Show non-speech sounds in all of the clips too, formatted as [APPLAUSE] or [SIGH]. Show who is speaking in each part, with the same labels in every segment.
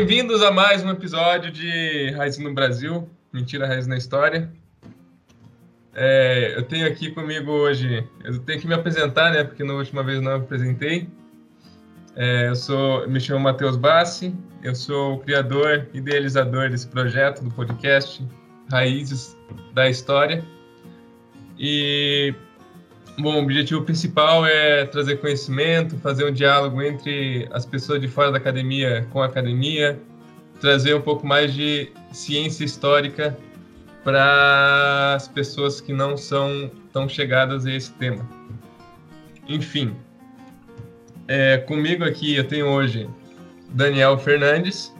Speaker 1: bem-vindos a mais um episódio de Raiz no Brasil, Mentira Raiz na História. É, eu tenho aqui comigo hoje, eu tenho que me apresentar, né, porque na última vez não me apresentei. É, eu sou, me chamo Matheus Bassi, eu sou o criador e idealizador desse projeto, do podcast Raízes da História. E, bom, o objetivo principal é trazer conhecimento, fazer um diálogo entre as pessoas de fora da academia com a academia, trazer um pouco mais de ciência histórica para as pessoas que não são tão chegadas a esse tema. Enfim, é, comigo aqui eu tenho hoje Daniel Fernandes.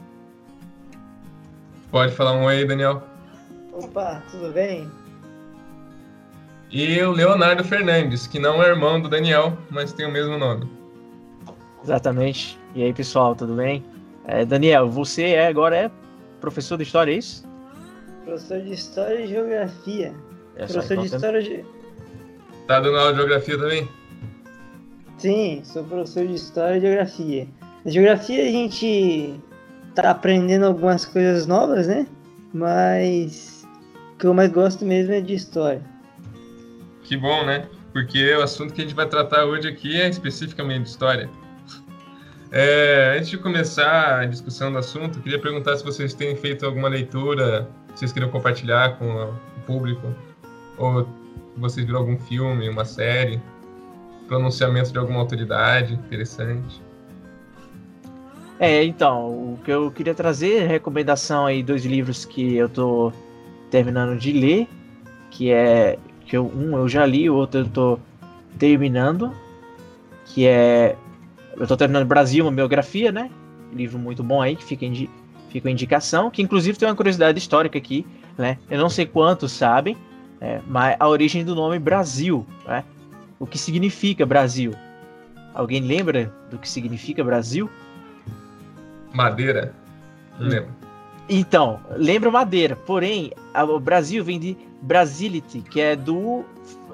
Speaker 1: Pode falar um oi, Daniel.
Speaker 2: Opa, tudo bem?
Speaker 1: E o Leonardo Fernandes, que não é irmão do Daniel, mas tem o mesmo nome.
Speaker 3: Exatamente. E aí, pessoal, tudo bem? É, Daniel, você é, agora é professor de história, é isso?
Speaker 2: Professor de História e Geografia. É professor de História de...
Speaker 1: Tá dando aula de Geografia também?
Speaker 2: Sim, sou professor de História e Geografia. Na Geografia a gente tá aprendendo algumas coisas novas, né? Mas o que eu mais gosto mesmo é de História.
Speaker 1: Que bom, né? Porque o assunto que a gente vai tratar hoje aqui é especificamente História. É, antes de começar a discussão do assunto, queria perguntar se vocês têm feito alguma leitura vocês queriam compartilhar com o público? Ou vocês viram algum filme, uma série, pronunciamento de alguma autoridade interessante?
Speaker 3: É, então, o que eu queria trazer, recomendação aí, dois livros que eu tô terminando de ler, que é, que eu, um eu já li, o outro eu tô terminando, que é, eu tô terminando Brasil, uma biografia, né? Livro muito bom aí, que fica em, fica indicação, que inclusive tem uma curiosidade histórica aqui, né? Eu não sei quantos sabem, é, mas a origem do nome Brasil, né? O que significa Brasil? Alguém lembra do que significa Brasil?
Speaker 1: Madeira. Lembro.
Speaker 3: Então, lembra madeira, porém, o Brasil vem de Brasility, que é do,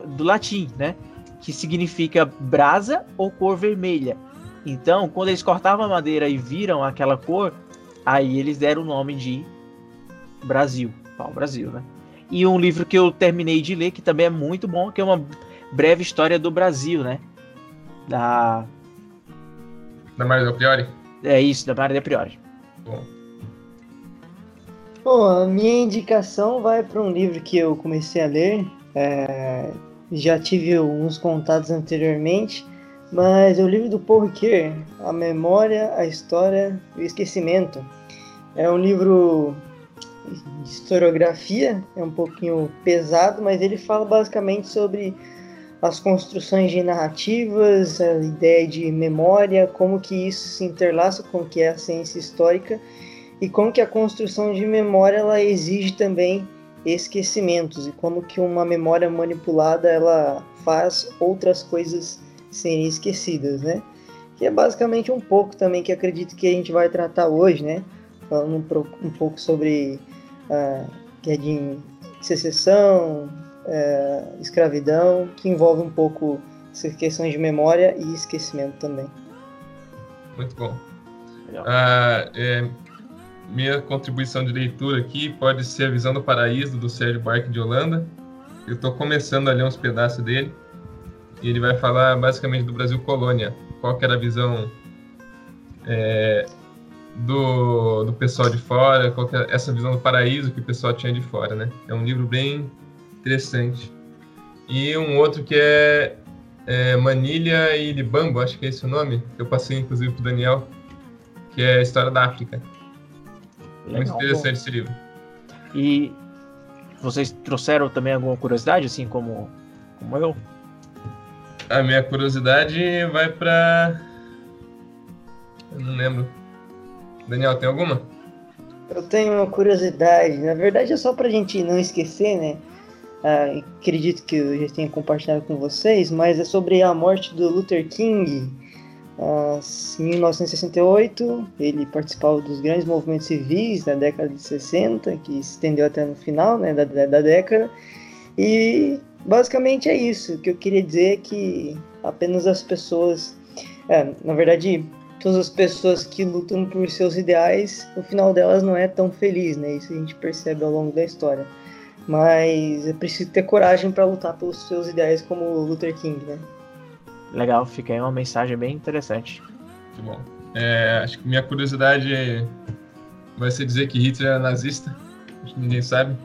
Speaker 3: do latim, né? Que significa brasa ou cor vermelha. Então, quando eles cortavam a madeira e viram aquela cor, Aí eles deram o nome de Brasil, pau Brasil, né? E um livro que eu terminei de ler, que também é muito bom, que é uma breve história do Brasil, né? Da.
Speaker 1: Da Maria Priori?
Speaker 3: É isso, da Maria Priori.
Speaker 2: Bom. Bom, a minha indicação vai para um livro que eu comecei a ler. É... Já tive uns contatos anteriormente mas é o livro do Paul Ricoeur, A Memória, a História e o Esquecimento. É um livro de historiografia, é um pouquinho pesado, mas ele fala basicamente sobre as construções de narrativas, a ideia de memória, como que isso se interlaça com o que é a ciência histórica e como que a construção de memória ela exige também esquecimentos e como que uma memória manipulada ela faz outras coisas serem esquecidas, né? Que é basicamente um pouco também que acredito que a gente vai tratar hoje, né? Falando um, um pouco sobre a guerra de secessão, é, escravidão, que envolve um pouco essas questões de memória e esquecimento também.
Speaker 1: Muito bom. Ah, é, minha contribuição de leitura aqui pode ser a Visão do Paraíso, do Sérgio Barque de Holanda. Eu estou começando a ler uns pedaços dele. E ele vai falar basicamente do Brasil colônia. Qual era a visão é, do, do pessoal de fora, qual era essa visão do paraíso que o pessoal tinha de fora, né? É um livro bem interessante. E um outro que é, é Manilha e Libambo, acho que é esse o nome, que eu passei inclusive para Daniel, que é a história da África. Legal, Muito interessante bom. esse livro.
Speaker 3: E vocês trouxeram também alguma curiosidade, assim como, como eu?
Speaker 1: A minha curiosidade vai para. Eu não lembro. Daniel, tem alguma?
Speaker 2: Eu tenho uma curiosidade. Na verdade, é só para a gente não esquecer, né? Ah, acredito que eu já tenha compartilhado com vocês, mas é sobre a morte do Luther King. Ah, em 1968, ele participava dos grandes movimentos civis da década de 60, que se estendeu até no final né, da, da década. E basicamente é isso. O que eu queria dizer é que apenas as pessoas. É, na verdade, todas as pessoas que lutam por seus ideais, o final delas não é tão feliz, né? Isso a gente percebe ao longo da história. Mas é preciso ter coragem para lutar pelos seus ideais como Luther King, né?
Speaker 3: Legal, fica aí uma mensagem bem interessante.
Speaker 1: Muito bom. É, acho que minha curiosidade vai ser dizer que Hitler era nazista. Acho que ninguém sabe.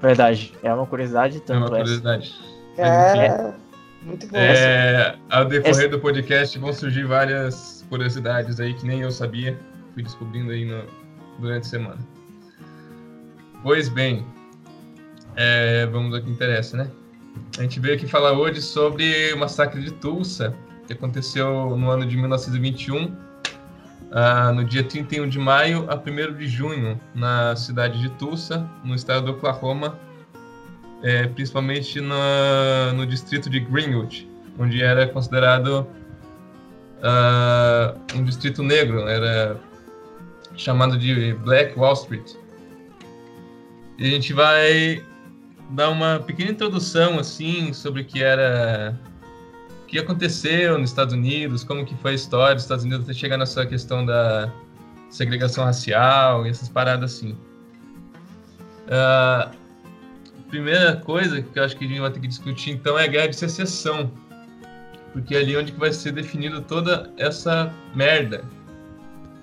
Speaker 3: Verdade, é uma curiosidade
Speaker 1: tanto. É uma curiosidade.
Speaker 2: É, é, muito bom.
Speaker 1: É, ao decorrer do podcast vão surgir várias curiosidades aí que nem eu sabia. Fui descobrindo aí no, durante a semana. Pois bem, é, vamos ao que interessa, né? A gente veio aqui falar hoje sobre o massacre de Tulsa, que aconteceu no ano de 1921, ah, no dia 31 de maio a 1 de junho, na cidade de Tulsa, no estado do Oklahoma, é, principalmente no, no distrito de Greenwood, onde era considerado ah, um distrito negro, era chamado de Black Wall Street. E a gente vai dar uma pequena introdução assim sobre o que era o que aconteceu nos Estados Unidos, como que foi a história dos Estados Unidos até chegar nessa questão da segregação racial e essas paradas assim. Uh, primeira coisa que eu acho que a gente vai ter que discutir então é a guerra de secessão, porque é ali onde que vai ser definido toda essa merda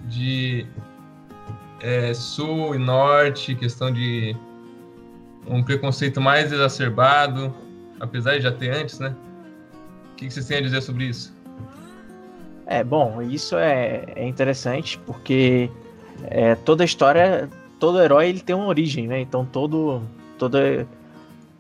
Speaker 1: de é, sul e norte, questão de um preconceito mais exacerbado, apesar de já ter antes, né? O que vocês têm a dizer sobre isso?
Speaker 3: É, bom, isso é, é interessante porque é, toda história, todo herói ele tem uma origem, né? Então todo, todo,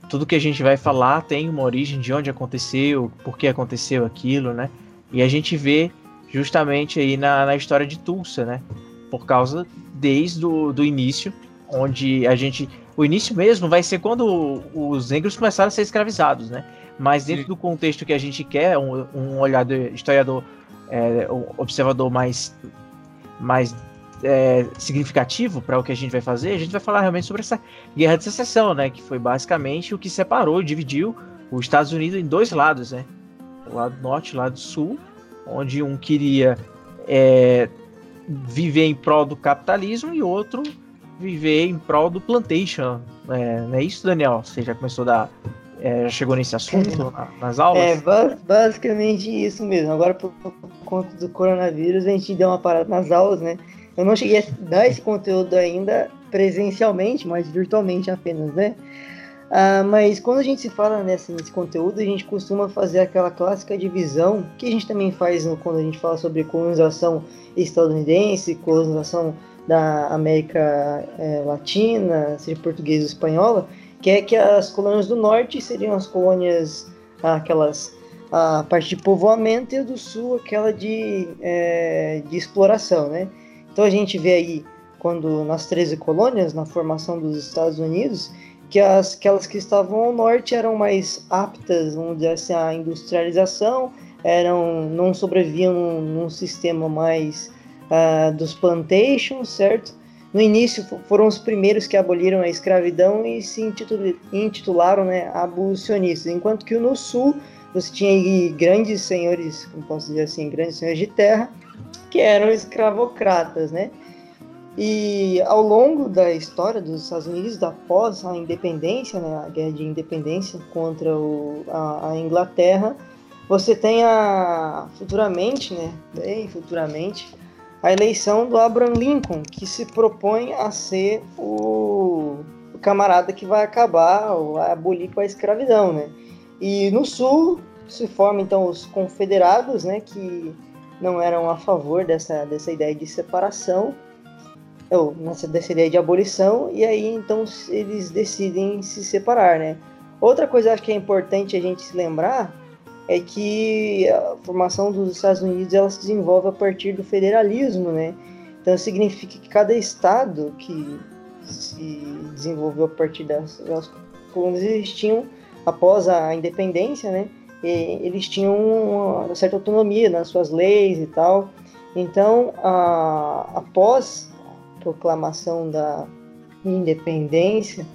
Speaker 3: tudo que a gente vai falar tem uma origem de onde aconteceu, por que aconteceu aquilo, né? E a gente vê justamente aí na, na história de Tulsa, né? Por causa desde o do início, onde a gente o início mesmo vai ser quando os negros começaram a ser escravizados, né? Mas dentro Sim. do contexto que a gente quer, um, um olhador, historiador, é, um observador mais, mais é, significativo para o que a gente vai fazer, a gente vai falar realmente sobre essa guerra de secessão, né? Que foi basicamente o que separou e dividiu os Estados Unidos em dois lados, né? O lado norte e o lado sul, onde um queria é, viver em prol do capitalismo e outro viver em prol do plantation. É, não é isso, Daniel? Você já começou a dar. É, já chegou nesse assunto nas aulas?
Speaker 2: É, basicamente isso mesmo. Agora, por conta do coronavírus, a gente deu uma parada nas aulas, né? Eu não cheguei a dar esse conteúdo ainda presencialmente, mas virtualmente apenas, né? Ah, mas quando a gente se fala nesse, nesse, conteúdo, a gente costuma fazer aquela clássica divisão que a gente também faz no, quando a gente fala sobre colonização estadunidense, colonização da América é, Latina, seja portuguesa ou espanhola, que é que as colônias do norte seriam as colônias, aquelas, a parte de povoamento, e do sul aquela de, é, de exploração, né? Então a gente vê aí, quando nas 13 colônias, na formação dos Estados Unidos, que as, aquelas que estavam ao norte eram mais aptas, vamos dizer assim, à industrialização, eram, não sobreviviam num, num sistema mais uh, dos plantations, certo? No início foram os primeiros que aboliram a escravidão e se intitularam né, abolicionistas, enquanto que no sul você tinha grandes senhores, como posso dizer assim, grandes senhores de terra, que eram escravocratas, né? E ao longo da história dos Estados Unidos, após a independência, né, a guerra de independência contra o, a, a Inglaterra, você tem a futuramente, né, bem futuramente, a eleição do Abraham Lincoln, que se propõe a ser o, camarada que vai acabar ou vai abolir com a escravidão, né? E no sul se formam então os confederados, né, que não eram a favor dessa, dessa ideia de separação, ou nessa, dessa ideia de abolição, e aí então eles decidem se separar, né? Outra coisa acho que é importante a gente se lembrar é que a formação dos Estados Unidos ela se desenvolve a partir do federalismo, né? Então significa que cada estado que se desenvolveu a partir das, das colônias eles tinham após a independência, né? eles tinham uma certa autonomia nas suas leis e tal. Então, a, após a proclamação da independência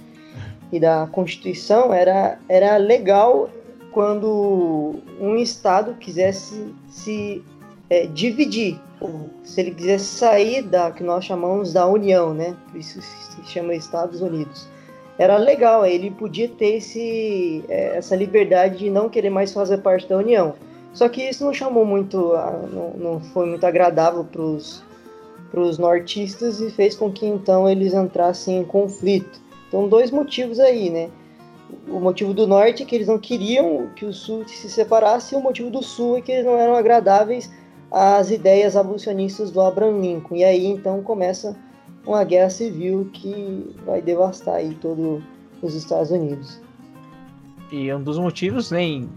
Speaker 2: e da Constituição, era, era legal quando um estado quisesse se é, dividir. Se ele quisesse sair da que nós chamamos da União, né? Isso se chama Estados Unidos. Era legal, ele podia ter esse, é, essa liberdade de não querer mais fazer parte da União. Só que isso não chamou muito, não, não foi muito agradável para os nortistas e fez com que então eles entrassem em conflito. Então, dois motivos aí, né? O motivo do norte é que eles não queriam que o sul se separasse, e o motivo do sul é que eles não eram agradáveis às ideias abolicionistas do Abraham Lincoln. E aí então começa uma guerra civil que vai devastar aí todos os Estados Unidos.
Speaker 3: E um dos motivos nem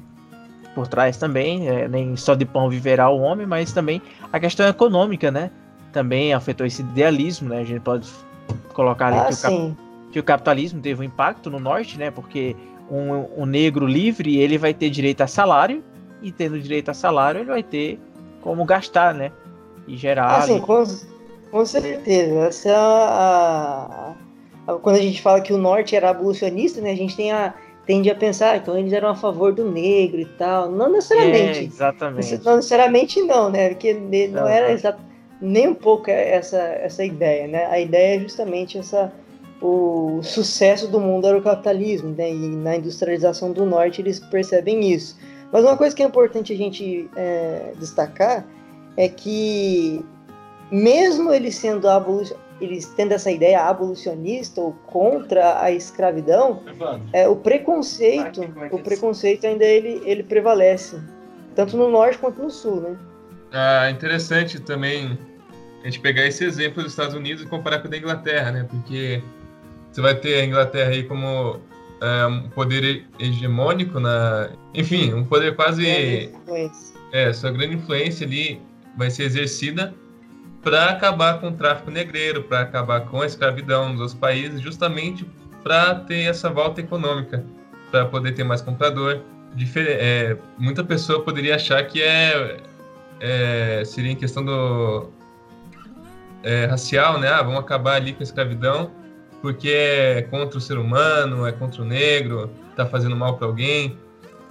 Speaker 3: por trás também, é, nem só de pão viverá o homem, mas também a questão econômica, né? Também afetou esse idealismo, né? A gente pode colocar ali
Speaker 2: ah,
Speaker 3: que, o cap que, o capitalismo teve um impacto no norte, né? Porque um, um negro livre ele vai ter direito a salário e tendo direito a salário ele vai ter como gastar, né? E gerar.
Speaker 2: Assim, com, com certeza. Essa é a, a, quando a gente fala que o norte era abolicionista, né? A gente tem a tende a pensar, então eles eram a favor do negro e tal. Não necessariamente. É,
Speaker 3: exatamente.
Speaker 2: Não necessariamente não, né? Porque não, era nem um pouco essa, essa ideia, né? A ideia é justamente essa o sucesso do mundo era o capitalismo, né? E na industrialização do norte eles percebem isso. Mas uma coisa que é importante a gente é, destacar é que mesmo eles sendo eles tendo essa ideia abolicionista ou contra a escravidão, é, o preconceito, o preconceito ainda ele, ele prevalece, tanto no norte quanto no sul, né?
Speaker 1: Ah, interessante também a gente pegar esse exemplo dos Estados Unidos e comparar com o da Inglaterra, né? Porque você vai ter a Inglaterra aí como é, um poder hegemônico na, enfim, um poder quase é, sua grande influência ali vai ser exercida para acabar com o tráfico negreiro, para acabar com a escravidão nos países, justamente para ter essa volta econômica, para poder ter mais comprador. Difer é, muita pessoa poderia achar que é, é seria em questão do é, racial, né? Ah, vamos acabar ali com a escravidão porque é contra o ser humano, é contra o negro, está fazendo mal para alguém.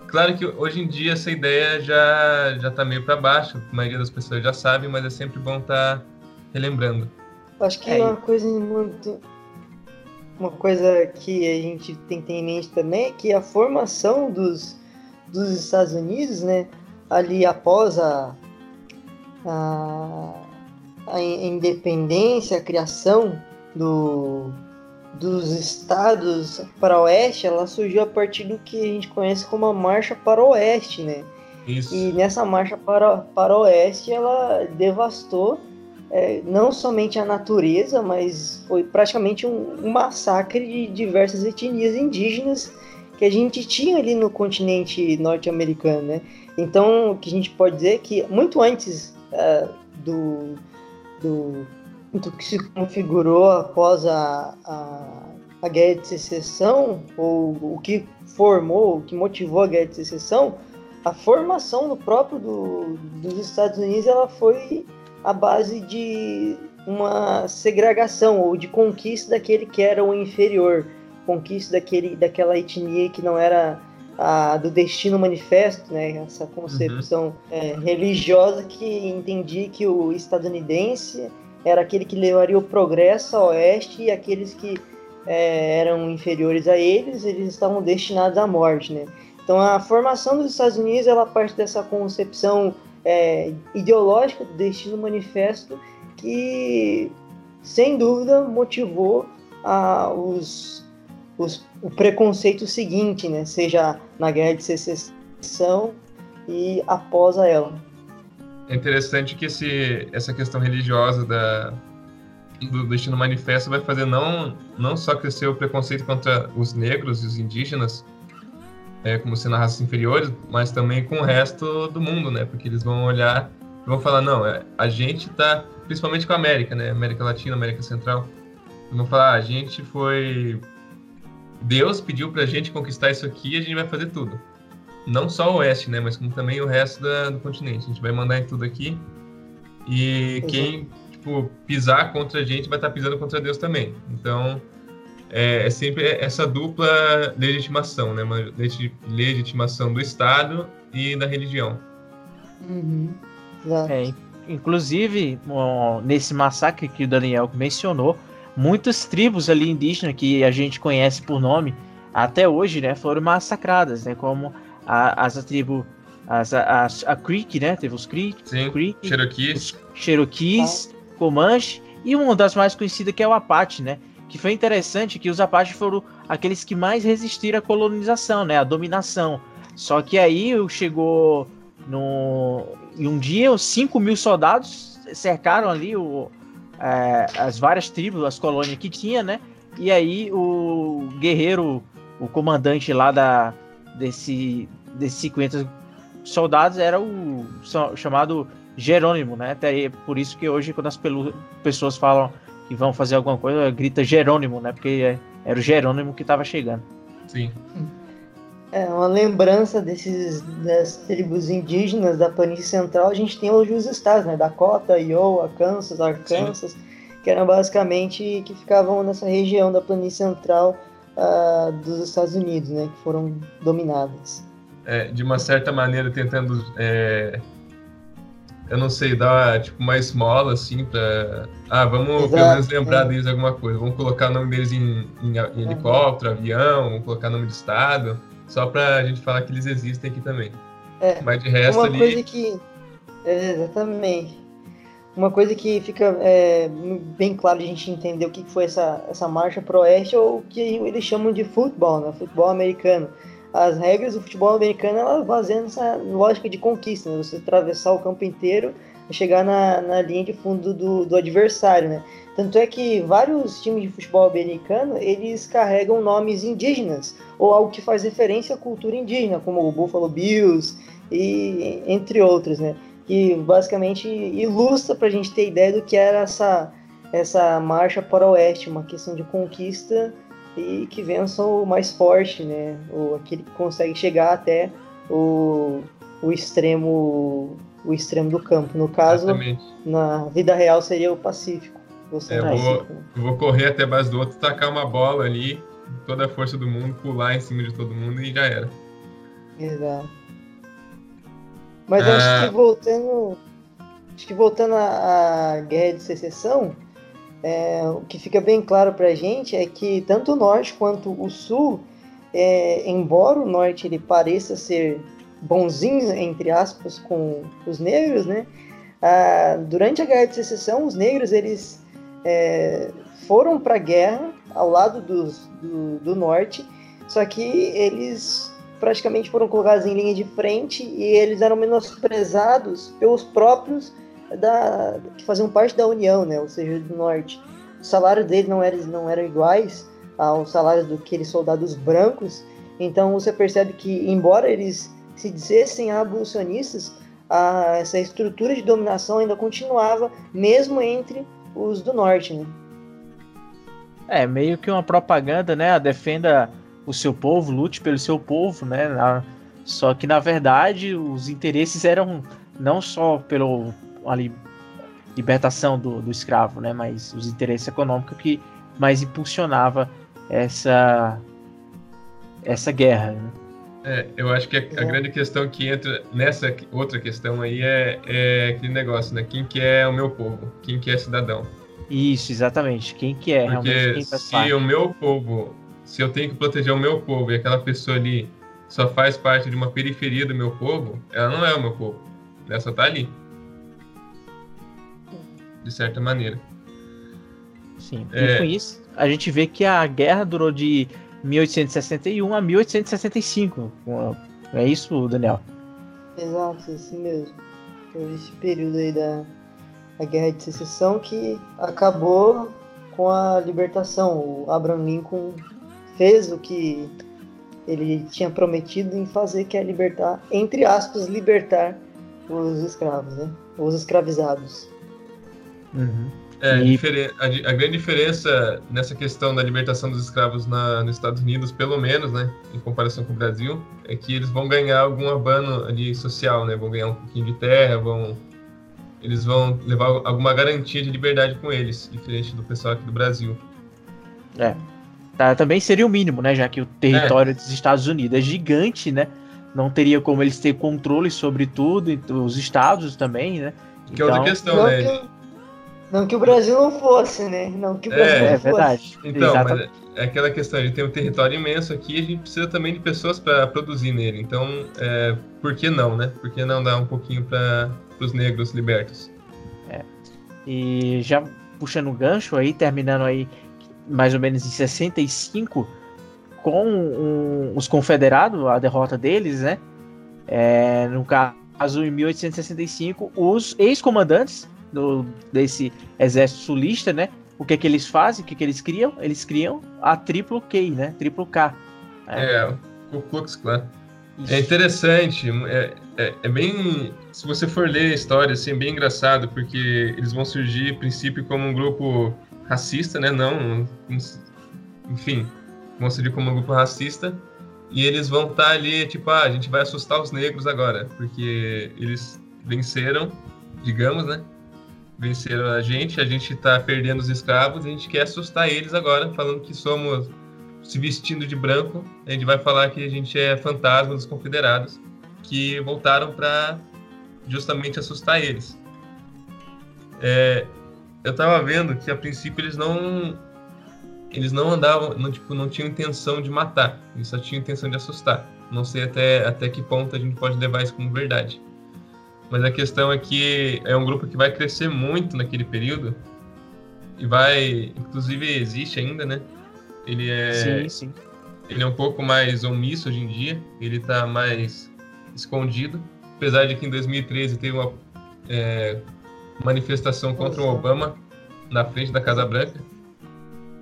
Speaker 1: Claro que hoje em dia essa ideia já já está meio para baixo, a maioria das pessoas já sabe, mas é sempre bom estar tá relembrando.
Speaker 2: Acho que é uma coisa muito uma coisa que a gente tem que ter em mente também é que a formação dos, dos Estados Unidos, né, ali após a, a, a independência, a criação do, dos estados para oeste, ela surgiu a partir do que a gente conhece como a marcha para o oeste, né?
Speaker 1: Isso.
Speaker 2: E nessa marcha para, para o oeste, ela devastou é, não somente a natureza, mas foi praticamente um, um, massacre de diversas etnias indígenas que a gente tinha ali no continente norte-americano, né? Então, o que a gente pode dizer é que muito antes uh, do, do do que se configurou após a, a, a guerra de secessão, ou o que formou, o que motivou a guerra de secessão, a formação do próprio do, dos Estados Unidos ela foi a base de uma segregação ou de conquista daquele que era o inferior, conquista daquele, daquela etnia que não era a do destino manifesto, né? Essa concepção uhum. é, religiosa que entendia que o estadunidense era aquele que levaria o progresso ao oeste e aqueles que é, eram inferiores a eles, eles estavam destinados à morte, né? Então a formação dos Estados Unidos ela parte dessa concepção é, ideológica do destino manifesto que sem dúvida motivou a, os, os, o preconceito seguinte, né? Seja na guerra de secessão e após a ela
Speaker 1: é interessante que esse, essa questão religiosa da, do Destino Manifesto vai fazer não, não só crescer o preconceito contra os negros e os indígenas, é, como sendo raças inferiores, mas também com o resto do mundo, né? Porque eles vão olhar e vão falar, não, é, a gente tá, principalmente com a América, né? América Latina, América Central, vão falar, ah, a gente foi... Deus pediu pra gente conquistar isso aqui e a gente vai fazer tudo não só o oeste, né, mas como também o resto da, do continente. A gente vai mandar em tudo aqui. E quem tipo, pisar contra a gente vai estar tá pisando contra Deus também. Então, é, é, sempre essa dupla legitimação, né? Uma legitimação do Estado e da religião.
Speaker 2: Uhum.
Speaker 3: É, inclusive, nesse massacre que o Daniel mencionou, muitas tribos ali indígenas que a gente conhece por nome até hoje, né, foram massacradas, né, como a, as tribos as, as, a Creek, né, teve os Creek,
Speaker 1: Sim,
Speaker 3: Creek
Speaker 1: Cherokees,
Speaker 3: Cherokees, ah. Comanche e uma das mais conhecidas que é o Apache, né, que foi interessante que os Apaches foram aqueles que mais resistiram à colonização, né, à dominação. Só que aí chegou no, em um dia, os 5 mil soldados cercaram ali o, é, as várias tribos, as colônias que tinha, né? E aí o guerreiro, o comandante lá da, desse, desses 50 soldados era o chamado Jerônimo, né? Até por isso que hoje, quando as pessoas falam que vão fazer alguma coisa, grita Jerônimo, né? Porque era o Jerônimo que estava chegando.
Speaker 1: Sim.
Speaker 2: É, uma lembrança desses das tribos indígenas da planície central, a gente tem hoje os estados, né? Dakota, Iowa, Kansas, Arkansas, Sim. que eram basicamente que ficavam nessa região da planície central uh, dos Estados Unidos, né? Que foram dominadas.
Speaker 1: É, de uma certa maneira tentando é, eu não sei, dar tipo uma esmola assim pra. Ah, vamos Exato, pelo menos lembrar é. deles alguma coisa. Vamos colocar o nome deles em, em, em helicóptero, avião, vamos colocar nome de estado, só pra gente falar que eles existem aqui também.
Speaker 2: É,
Speaker 1: Mas de resto
Speaker 2: uma
Speaker 1: ali.
Speaker 2: Coisa que... É, exatamente. Uma coisa que fica é, bem claro de a gente entender o que foi essa, essa marcha pro oeste é o que eles chamam de futebol, né? Futebol americano as regras do futebol americano ela baseam nessa lógica de conquista, né? você atravessar o campo inteiro e chegar na, na linha de fundo do, do adversário, né? Tanto é que vários times de futebol americano eles carregam nomes indígenas ou algo que faz referência à cultura indígena, como o Buffalo Bills e entre outros, né? Que basicamente ilustra para a gente ter ideia do que era essa essa marcha para o oeste, uma questão de conquista e que vençam o mais forte, né? O, aquele que consegue chegar até o, o extremo o extremo do campo. No caso, Exatamente. na vida real seria o Pacífico.
Speaker 1: Você é, eu, vou, eu vou correr até a base do outro, tacar uma bola ali, toda a força do mundo, pular em cima de todo mundo e já era.
Speaker 2: Exato. Mas ah. acho que voltando. Acho que voltando à, à guerra de secessão, é, o que fica bem claro para a gente é que tanto o norte quanto o sul, é, embora o norte ele pareça ser bonzinho, entre aspas, com os negros, né? Ah, durante a Guerra de Secessão, os negros eles é, foram para a guerra ao lado dos, do, do norte, só que eles praticamente foram colocados em linha de frente e eles eram menosprezados pelos próprios da, que faziam parte da União, né? Ou seja, do Norte. O salário deles não eram, não eram iguais aos salários daqueles soldados brancos. Então você percebe que, embora eles se dissessem abolicionistas, a, essa estrutura de dominação ainda continuava, mesmo entre os do Norte, né?
Speaker 3: É, meio que uma propaganda, né? Defenda o seu povo, lute pelo seu povo, né? Só que, na verdade, os interesses eram não só pelo ali libertação do, do escravo, né? Mas os interesses econômicos que mais impulsionava essa essa guerra. Né?
Speaker 1: É, eu acho que a, a, grande questão que entra nessa outra questão aí é, é aquele negócio, né? Quem que é o meu povo? Quem que é cidadão?
Speaker 3: Isso, exatamente. Quem que é
Speaker 1: Porque
Speaker 3: realmente
Speaker 1: se parte. o meu povo, se eu tenho que proteger o meu povo e aquela pessoa ali só faz parte de uma periferia do meu povo, ela não é o meu povo. Ela só tá ali de certa maneira.
Speaker 3: Sim, é... e com isso a gente vê que a guerra durou de 1861 a 1865. É isso, Daniel?
Speaker 2: Exato, assim mesmo. Foi esse período aí da, da Guerra de Secessão que acabou com a libertação. O Abraham Lincoln fez o que ele tinha prometido em fazer, que é libertar, entre aspas, libertar os escravos, né? Os escravizados.
Speaker 3: Uhum.
Speaker 1: É, e... a, a, grande diferença nessa questão da libertação dos escravos na, nos Estados Unidos, pelo menos, né, em comparação com o Brasil, é que eles vão ganhar algum abano ali social, né, vão ganhar um pouquinho de terra, vão eles vão levar alguma garantia de liberdade com eles, diferente do pessoal aqui do Brasil.
Speaker 3: É. Tá, também seria o mínimo, né, já que o território é. dos Estados Unidos é gigante, né? não teria como eles ter controle sobre tudo, os estados também, né?
Speaker 1: Que é outra
Speaker 3: Então-
Speaker 1: questão, né?
Speaker 2: Não que o Brasil não fosse, né? Não que o
Speaker 1: É,
Speaker 2: Brasil
Speaker 3: É
Speaker 2: não fosse.
Speaker 3: verdade.
Speaker 1: Então,
Speaker 3: Exatamente.
Speaker 1: mas é aquela questão, a gente tem um território imenso aqui e a gente precisa também de pessoas para produzir nele. Então, é, por que não, né? Por que não dar um pouquinho para os negros libertos?
Speaker 3: E já puxando o gancho aí, terminando aí mais ou menos em 65, com um- os confederados, a derrota deles, né? É, no caso, em 1865, os ex-comandantes do- desse exército sulista, né? O que que eles fazem? O que que eles criam? Eles criam a triplo K, né? Triplo K.
Speaker 1: É, o Ku Klux Klan.
Speaker 3: Isso.
Speaker 1: É interessante, é, é, é bem. Se você for ler a história, assim, é bem engraçado, porque eles vão surgir, a princípio, como um grupo racista, né? Não. Enfim, vão surgir como um grupo racista. E eles vão estar ali, tipo, ah, a gente vai assustar os negros agora, porque eles venceram, digamos, né? Venceram a gente, a gente tá perdendo os escravos, a gente quer assustar eles agora, falando que somos se vestindo de branco, a gente vai falar que a gente é fantasma dos confederados que voltaram para justamente assustar eles. É, eu tava vendo que a princípio eles não eles não andavam, não, tipo, não tinham intenção de matar, eles só tinham intenção de assustar. Não sei até, até que ponto a gente pode levar isso como verdade. Mas a questão é que é um grupo que vai crescer muito naquele período e vai, inclusive existe ainda, né? Ele é
Speaker 3: Sim, sim.
Speaker 1: ele é um pouco mais omisso hoje em dia, ele está mais escondido, apesar de que em 2013 teve uma é, manifestação contra o. Obama na frente da Casa Branca.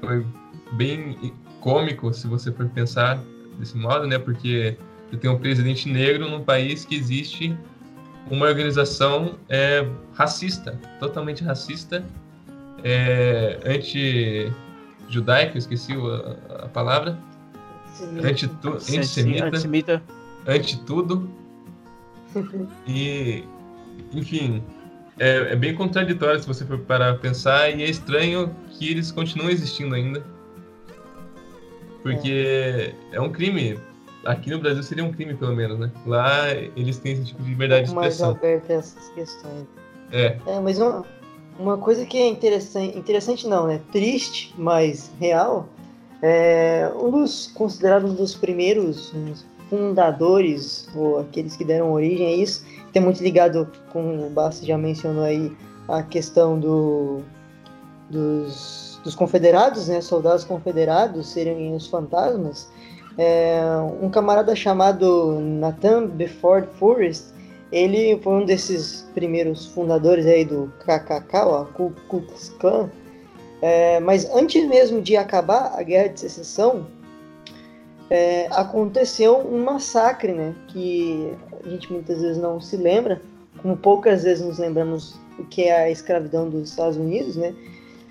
Speaker 1: Foi bem cômico, se você for pensar desse modo, né? Porque você tem um presidente negro num país que existe uma organização é, racista, totalmente racista, é, anti-judaica, esqueci a, a palavra, anti tu,
Speaker 3: Sim,
Speaker 1: antissemita,
Speaker 3: Antissemita.
Speaker 1: anti tudo. [LAUGHS] E, enfim, é, é bem contraditório se você for parar pra pensar, e é estranho que eles continuem existindo ainda. Porque é, um crime. Aqui no Brasil seria um crime, pelo menos, né? Lá eles têm esse tipo de liberdade de
Speaker 2: um mais
Speaker 1: expressão.
Speaker 2: aberto a essas questões.
Speaker 1: É,
Speaker 2: É, mas uma, uma coisa que é interessante, interessante não, né? Triste, mas real, é um dos considerados um dos primeiros fundadores, ou aqueles que deram origem a isso, tem muito ligado com o Bassi já mencionou aí a questão do, dos, dos confederados, né? Soldados confederados serem os fantasmas. É, um camarada chamado Nathan Bedford Forrest ele foi um desses primeiros fundadores aí do KKK, ó, Ku Klux Klan. É, mas antes mesmo de acabar a Guerra de Secessão, é, aconteceu um massacre, né? Que a gente muitas vezes não se lembra, como poucas vezes nos lembramos o que é a escravidão dos Estados Unidos, né?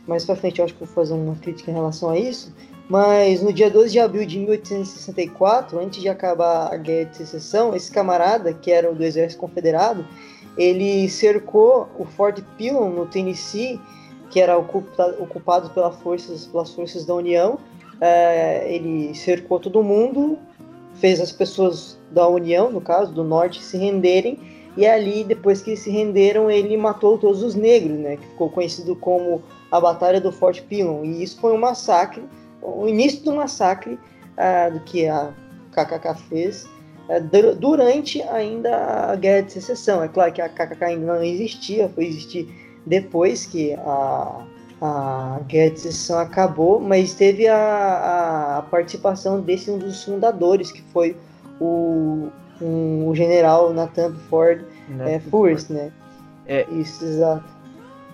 Speaker 2: Mais pra frente eu acho que vou fazer uma crítica em relação a isso. Mas no dia 12 de abril de 1864, antes de acabar a Guerra de Secessão, esse camarada, que era do Exército Confederado, ele cercou o Fort Pillow, no Tennessee, que era ocupa- ocupado pelas forças, pelas forças da União. É, ele cercou todo mundo, fez as pessoas da União, no caso, do Norte, se renderem. E ali, depois que se renderam, ele matou todos os negros, né? Que ficou conhecido como a Batalha do Fort Pillow. E isso foi um massacre o início do massacre ah, do que a KKK fez ah, dur- durante ainda a Guerra de Secessão. É claro que a KKK ainda não existia, foi existir depois que a, a Guerra de Secessão acabou, mas teve a, a participação desse um dos fundadores, que foi o, um- o general Nathan Ford
Speaker 3: Né?
Speaker 2: é, Forrest, né?
Speaker 3: É.
Speaker 2: Isso, exato.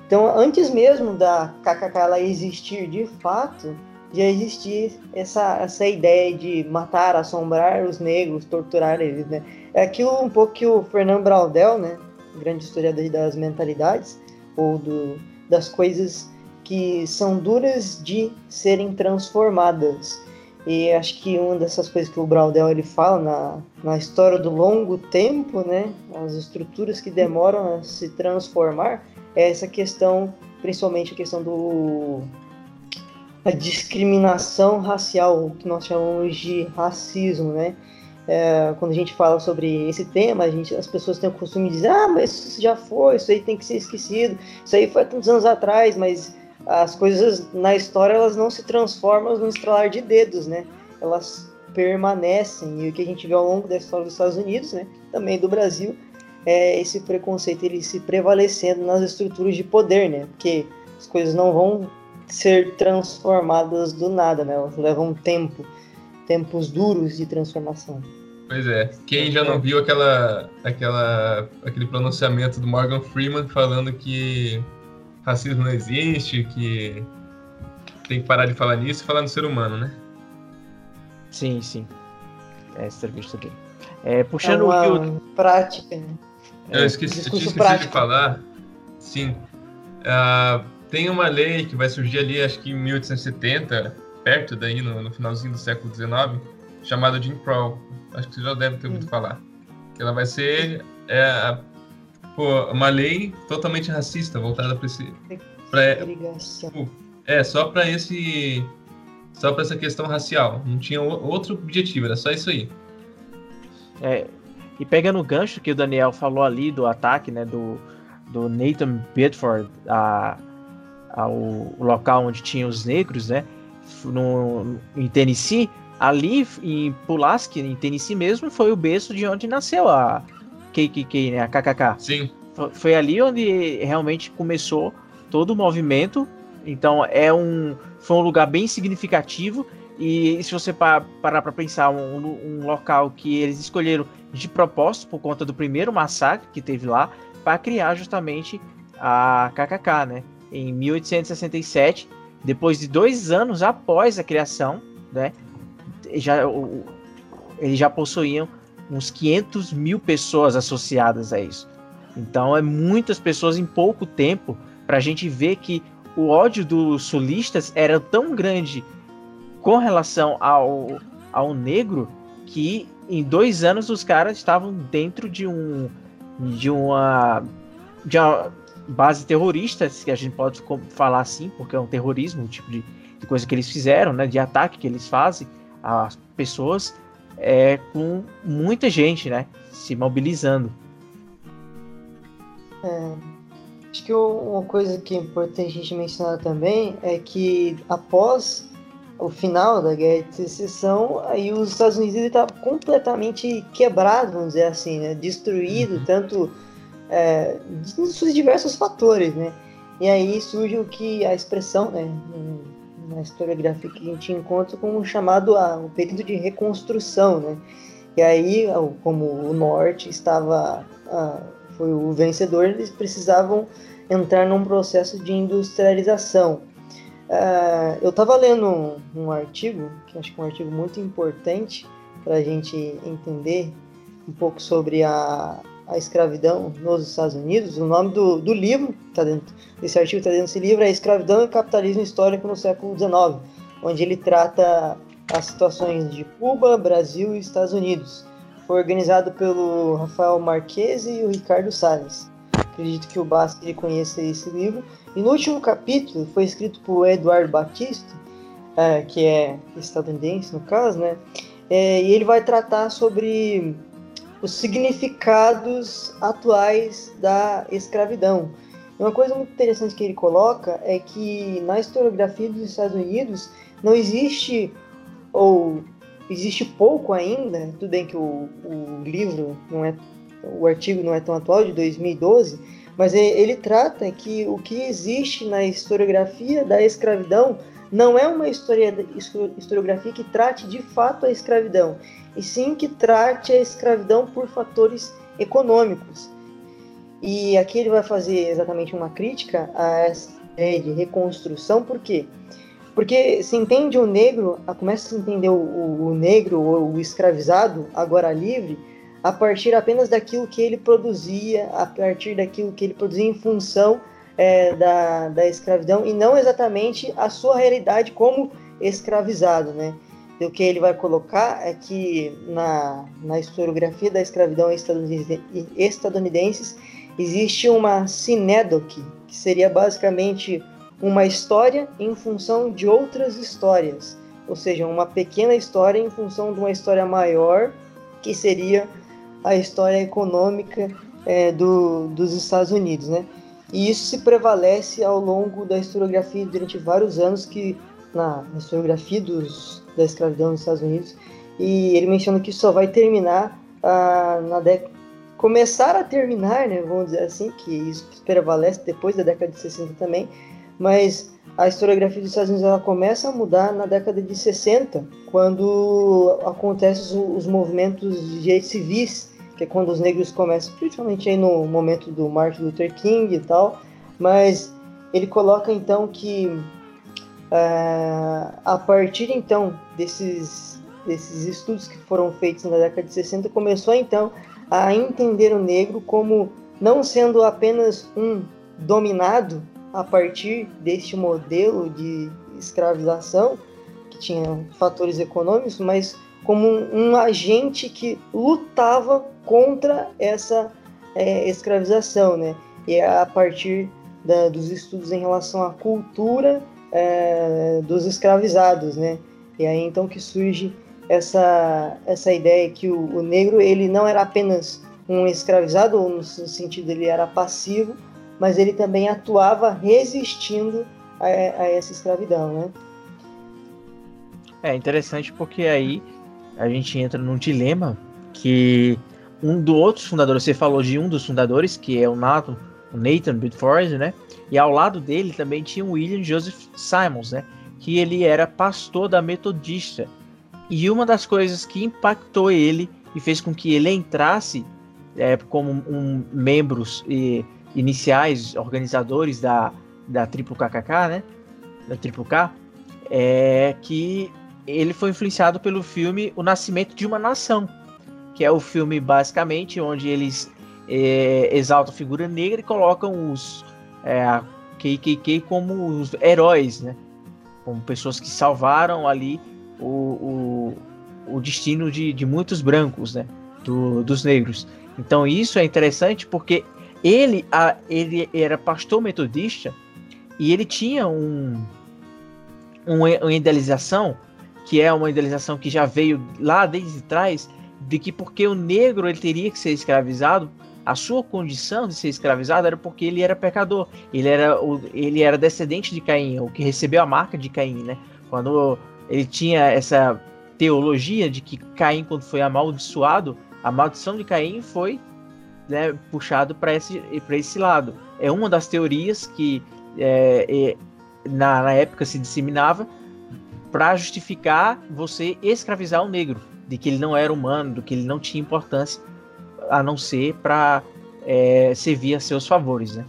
Speaker 2: Então, antes mesmo da KKK ela existir de fato, já existia essa, essa ideia de matar, assombrar os negros, torturar eles, né? É aquilo um pouco que o Fernando Braudel, né? Grande historiador das mentalidades, ou do, das coisas que são duras de serem transformadas. E acho que uma dessas coisas que o Braudel ele fala na, na história do longo tempo, né? As estruturas que demoram a se transformar, é essa questão, principalmente a questão do a discriminação racial, o que nós chamamos de racismo, né? é, quando a gente fala sobre esse tema, a gente, as pessoas têm o costume de dizer, ah, mas isso já foi, isso aí tem que ser esquecido, isso aí foi há tantos anos atrás, mas as coisas na história elas não se transformam no estralar de dedos, né? Elas permanecem e o que a gente vê ao longo da história dos Estados Unidos, né, também do Brasil, é esse preconceito ele se prevalecendo nas estruturas de poder, né? Porque as coisas não vão ser transformadas do nada, né? Elas levam tempo, tempos duros de transformação.
Speaker 1: Pois é. Quem já não viu aquela, aquela, aquele pronunciamento do Morgan Freeman falando que racismo não existe, que tem que parar de falar nisso e falar no ser humano, né?
Speaker 3: Sim, sim. É entrevista dele. É, puxando
Speaker 2: é uma
Speaker 3: o que
Speaker 2: prática, né?
Speaker 1: Eu esqueci, eu tinha esquecido de falar. Sim. Uh, tem uma lei que vai surgir ali, acho que em 1870, perto daí, no, no finalzinho do século XIX, chamada Jim Crow. Acho que você já deve ter ouvido hum. falar. Que ela vai ser é, a, pô, uma lei totalmente racista, voltada para esse. Pra, é, só para esse. Só para essa questão racial. Não tinha outro objetivo, era só isso aí.
Speaker 3: É, e pegando o gancho que o Daniel falou ali do ataque, né, do, do Nathan Bedford a, ao local onde tinha os negros, né, no, em Tennessee, ali em Pulaski, em Tennessee mesmo, foi o berço de onde nasceu a KKK, né, a KKK.
Speaker 1: Sim.
Speaker 3: Foi ali onde realmente começou todo o movimento. Então é um foi um lugar bem significativo e se você parar para pensar um, um, local que eles escolheram de propósito por conta do primeiro massacre que teve lá para criar justamente a KKK, né? Em 1867, depois de dois anos após a criação, né? Já, o, eles já possuíam uns 500 mil pessoas associadas a isso. Então é muitas pessoas em pouco tempo para a gente ver que o ódio dos sulistas era tão grande com relação ao, ao negro que em dois anos os caras estavam dentro de um de uma de uma base terrorista que a gente pode falar assim porque é um terrorismo um tipo de, de coisa que eles fizeram né de ataque que eles fazem às pessoas é com muita gente né se mobilizando
Speaker 2: é, acho que uma coisa que é importante a gente mencionar também é que após o final da Guerra de Secessão, aí os Estados Unidos está completamente quebrado, vamos dizer assim, né? destruído, uhum. tanto é, diversos fatores, né? E aí surge o que a expressão, né, na historiografia que a gente encontra como chamado a, o período de reconstrução, né? E aí, como o norte estava a, foi o vencedor, eles precisavam entrar num processo de industrialização. Uh, eu estava lendo um, um, artigo, que acho que é um artigo muito importante para a gente entender um pouco sobre a, a escravidão nos Estados Unidos. O nome do, do livro, tá dentro, esse artigo está dentro desse livro, é Escravidão e Capitalismo Histórico no Século XIX, onde ele trata as situações de Cuba, Brasil e Estados Unidos. Foi organizado pelo Rafael Marquese e o Ricardo Salles. Acredito que o Basti conheça esse livro. E no último capítulo, foi escrito por Eduardo Batista, é, que é estadunidense no caso, né? É, e ele vai tratar sobre os significados atuais da escravidão. Uma coisa muito interessante que ele coloca é que na historiografia dos Estados Unidos não existe ou existe pouco ainda, tudo bem que o, o livro não é o artigo não é tão atual de 2012, mas ele trata que o que existe na historiografia da escravidão não é uma historiografia que trate de fato a escravidão, e sim que trate a escravidão por fatores econômicos. E aqui ele vai fazer exatamente uma crítica a essa ideia de reconstrução, por quê? Porque se entende o negro, começa a se entender o, o negro ou o escravizado, agora livre, a partir apenas daquilo que ele produzia, a partir daquilo que ele produzia em função é, da, da escravidão e não exatamente a sua realidade como escravizado, né? E o que ele vai colocar é que na, na historiografia da escravidão estadunidenses existe uma sinédoque, que seria basicamente uma história em função de outras histórias, ou seja, uma pequena história em função de uma história maior que seria a história econômica é, do, dos Estados Unidos, né? E isso se prevalece ao longo da historiografia durante vários anos que na, na historiografia dos, da escravidão nos Estados Unidos e ele menciona que só vai terminar ah, na década começar a terminar, né, vamos dizer assim, que isso prevalece depois da década de 60 também, mas a historiografia dos Estados Unidos ela começa a mudar na década de 60, quando acontecem os, os movimentos de direitos civis, que é quando os negros começam, principalmente aí no momento do Martin Luther King e tal, mas ele coloca então que uh, a partir então desses, desses estudos que foram feitos na década de 60, começou então a entender o negro como não sendo apenas um dominado a partir deste modelo de escravização, que tinha fatores econômicos, mas como um, um agente que lutava contra essa é, escravização, né? E é a partir da, dos estudos em relação à cultura é, dos escravizados, né? E aí então que surge essa, essa ideia que o, o negro ele não era apenas um escravizado, ou no sentido ele era passivo, mas ele também atuava resistindo a, a essa escravidão, né?
Speaker 3: É interessante porque aí a gente entra num dilema que um dos outros fundadores, você falou de um dos fundadores, que é o Nathan, o Nathan Bedford, né? E ao lado dele também tinha o William Joseph Simons, né? Que ele era pastor da Metodista. E uma das coisas que impactou ele e fez com que ele entrasse é, como um membros e, iniciais, organizadores da, da Triplo KKK, né? Da Triplo K, é que ele foi influenciado pelo filme O Nascimento de uma Nação, que é o filme basicamente onde eles é, exaltam a figura negra e colocam os é, KKK como os heróis, né? Como pessoas que salvaram ali o, o, o destino de, de muitos brancos, né? Do, dos negros. Então isso é interessante porque ele, a, ele era pastor metodista e ele tinha um, um, uma idealização que é uma idealização que já veio lá desde trás de que porque o negro ele teria que ser escravizado a sua condição de ser escravizado era porque ele era pecador. Ele era, ele era descendente de Caim, o que recebeu a marca de Caim, né? Quando ele tinha essa teologia de que Caim, quando foi amaldiçoado, a maldição de Caim foi né, puxado para esse, esse lado. É uma das teorias que é, é, na, na época se disseminava para justificar você escravizar o negro, de que ele não era humano, de que ele não tinha importância a não ser para é, servir a seus favores, né?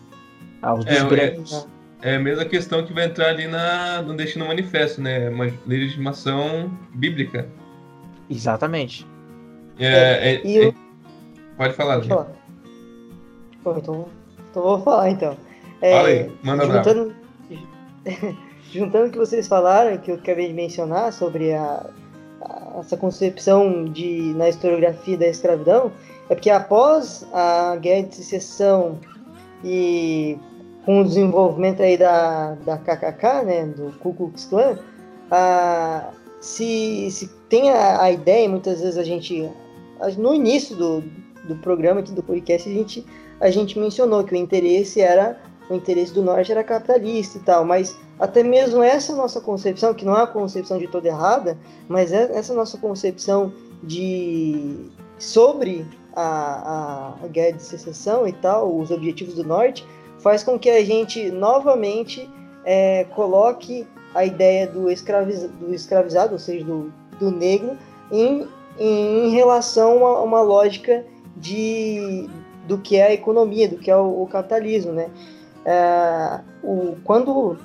Speaker 3: Aos
Speaker 1: é, brancos. É, é, a mesma questão que vai entrar ali na, no Destino Manifesto, né? Uma legitimação bíblica.
Speaker 3: Exatamente.
Speaker 1: É, é, eu... É, pode falar,
Speaker 2: pode falar. Pô, então, então vou falar então.
Speaker 1: É, Fala aí, manda
Speaker 2: juntando, [LAUGHS] juntando o que vocês falaram, que eu acabei de mencionar sobre a, essa concepção de na historiografia da escravidão, é porque após a guerra de secessão e com o desenvolvimento aí da, da KKK, né, do Ku Klux Klan, a, se, se tem a, a, ideia, muitas vezes a gente, no início do, do programa aqui do podcast, a gente, a gente mencionou que o interesse era, o interesse do Norte era capitalista e tal, mas até mesmo essa nossa concepção, que não é a concepção de toda errada, mas é essa nossa concepção de sobre a, a, guerra de secessão e tal, os objetivos do norte, faz com que a gente novamente é, coloque a ideia do, escraviz, do escravizado, ou seja, do, do negro, em, em relação a uma lógica de, do que é a economia, do que é o, o capitalismo, né? É, o, quando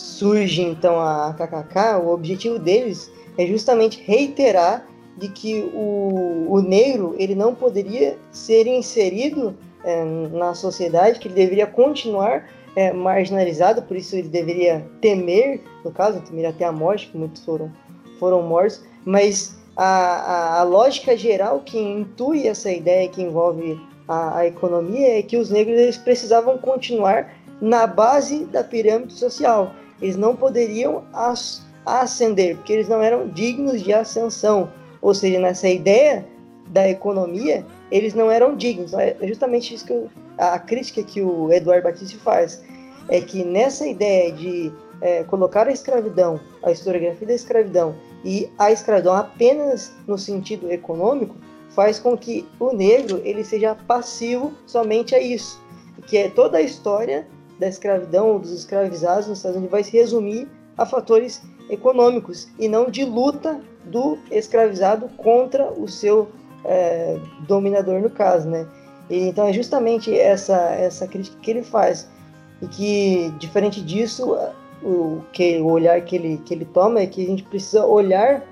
Speaker 2: surge então a KKK, o objetivo deles é justamente reiterar de que o, o negro ele não poderia ser inserido é, na sociedade, que ele deveria continuar é, marginalizado, por isso ele deveria temer, no caso, temer até a morte, que muitos foram, foram mortos, mas a, a, a lógica geral que intui essa ideia que envolve a, a, economia é que os negros eles precisavam continuar na base da pirâmide social. Eles não poderiam as, ascender, porque eles não eram dignos de ascensão. Ou seja, nessa ideia da economia, eles não eram dignos. É justamente isso que eu, a crítica que o Eduardo Batista faz. É que nessa ideia de é, colocar a escravidão, a historiografia da escravidão e a escravidão apenas no sentido econômico, faz com que o negro ele seja passivo somente a isso, que é toda a história da escravidão dos escravizados nos Estados Unidos vai se resumir a fatores econômicos e não de luta do escravizado contra o seu é, dominador no caso, né? E, então é justamente essa essa crítica que ele faz e que diferente disso o que o olhar que ele que ele toma é que a gente precisa olhar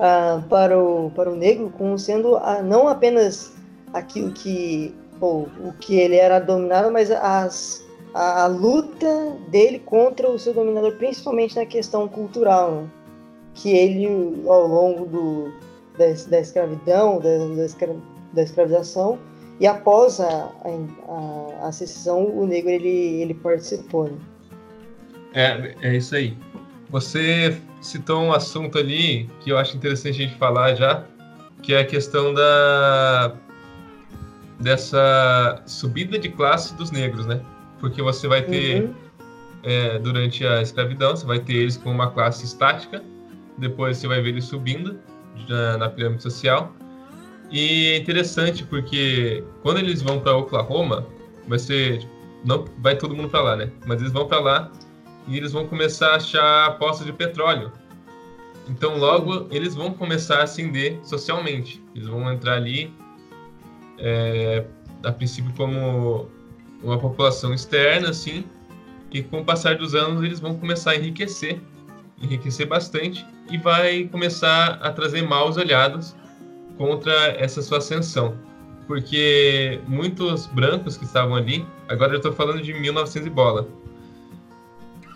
Speaker 2: ah, para o para o negro como sendo ah, não apenas aquilo que ou, o que ele era dominado, mas as a, a, luta dele contra o seu dominador, principalmente na questão cultural, né? que ele, ao longo do, da, da escravidão, da, da, escra, da, escravização, e após a, a, a, secessão, o negro ele, ele participou. Né?
Speaker 1: É, é isso aí. Você citou um assunto ali que eu acho interessante a gente falar já, que é a questão da dessa subida de classe dos negros, né? Porque você vai ter, uhum. é, durante a escravidão, você vai ter eles com uma classe estática, depois você vai ver eles subindo na, na pirâmide social. E é interessante porque quando eles vão para Oklahoma, vai ser. Não vai todo mundo para lá, né? Mas eles vão para lá e eles vão começar a achar poços de petróleo. Então, logo, eles vão começar a ascender socialmente. Eles vão entrar ali, é, a princípio, como uma população externa, assim, e com o passar dos anos eles vão começar a enriquecer, enriquecer bastante, e vai começar a trazer maus olhados contra essa sua ascensão. Porque muitos brancos que estavam ali, agora eu estou falando de 1900 e bola,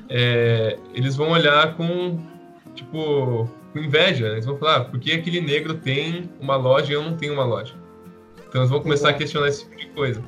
Speaker 1: é, eles vão olhar com, tipo, com inveja. Eles vão falar, ah, por que aquele negro tem uma loja e eu não tenho uma loja? Então eles vão começar a questionar esse tipo de coisa.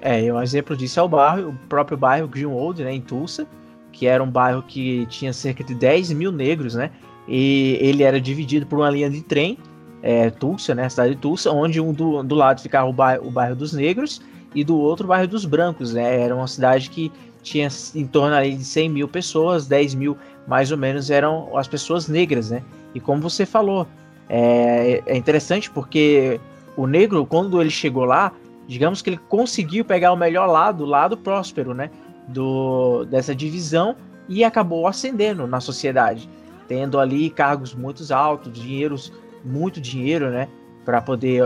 Speaker 3: É, um exemplo disso é o bairro, o próprio bairro Greenwood, né, em Tulsa, que era um bairro que tinha cerca de 10 mil negros, né? E ele era dividido por uma linha de trem, é, Tulsa, né, a cidade de Tulsa, onde um do, do lado ficava o bairro, o bairro dos negros e do outro o bairro dos brancos, né? Era uma cidade que tinha em torno ali de 100 mil pessoas, 10 mil mais ou menos eram as pessoas negras, né? E como você falou, é, é interessante porque o negro, quando ele chegou lá, digamos que ele conseguiu pegar o melhor lado, o lado próspero, né, do, dessa divisão e acabou ascendendo na sociedade, tendo ali cargos muito altos, dinheiros, muito dinheiro, né, para poder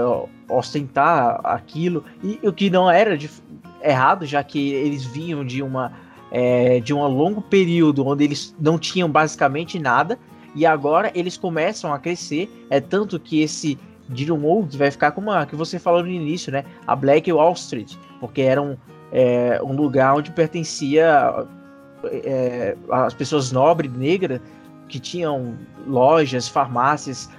Speaker 3: ostentar aquilo. E o que não era de, errado, já que eles vinham de uma é, de um longo período onde eles não tinham basicamente nada e agora eles começam a crescer, é tanto que esse Dirium Old vai ficar como a que você falou no início, né? A Black Wall Street, porque era um, é, um lugar onde pertencia é, as pessoas nobres, negras, que tinham lojas, farmácias,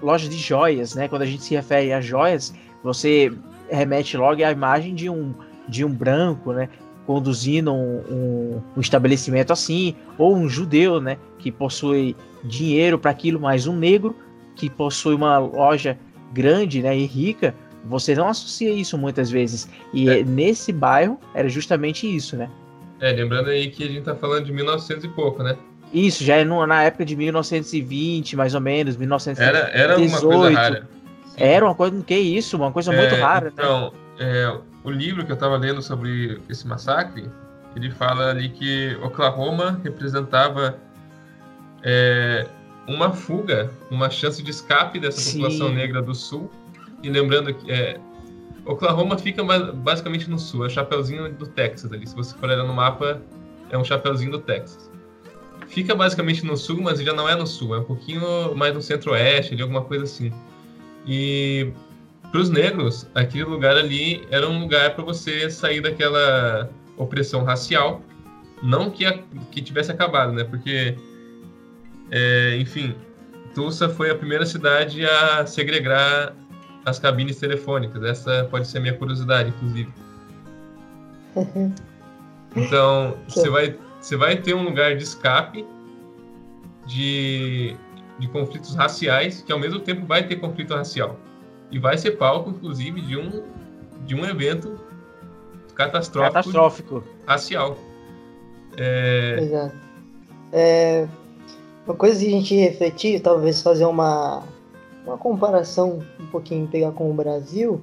Speaker 3: lojas de joias, né? Quando a gente se refere a joias, você remete logo à imagem de um, de um branco, né? Conduzindo um, um, um estabelecimento assim, ou um judeu, né? Que possui dinheiro para aquilo, mas um negro que possui uma loja grande né, e rica, você não associa isso muitas vezes. E é. nesse bairro era justamente isso, né?
Speaker 1: É, lembrando aí que a gente tá falando de 1900 e pouco, né?
Speaker 3: Isso, já é no, na época de 1920, mais ou menos, 1918.
Speaker 1: Era, era uma coisa rara.
Speaker 3: Sim. Era uma coisa, que isso, uma coisa é, muito rara.
Speaker 1: Né? Então, é, o livro que eu estava lendo sobre esse massacre, ele fala ali que Oklahoma representava é, uma fuga, uma chance de escape dessa Sim. população negra do sul. E lembrando que é, Oklahoma fica basicamente no sul, é o chapeuzinho do Texas ali. Se você for olhar no mapa, é um chapeuzinho do Texas. Fica basicamente no sul, mas já não é no sul, é um pouquinho mais no centro-oeste, alguma coisa assim. E para os negros, aquele lugar ali era um lugar para você sair daquela opressão racial. Não que, a, que tivesse acabado, né? Porque é, enfim, Tulsa foi a primeira cidade a segregar as cabines telefônicas. Essa pode ser a minha curiosidade, inclusive. [LAUGHS] Então, você vai, você vai ter um lugar de escape de, de conflitos raciais, que ao mesmo tempo vai ter conflito racial. e vai ser palco, inclusive, de um, de um evento catastrófico,
Speaker 3: catastrófico.
Speaker 1: racial.
Speaker 2: É... Exato. É, uma coisa que a gente refletir, talvez fazer uma, uma comparação um pouquinho, pegar com o Brasil,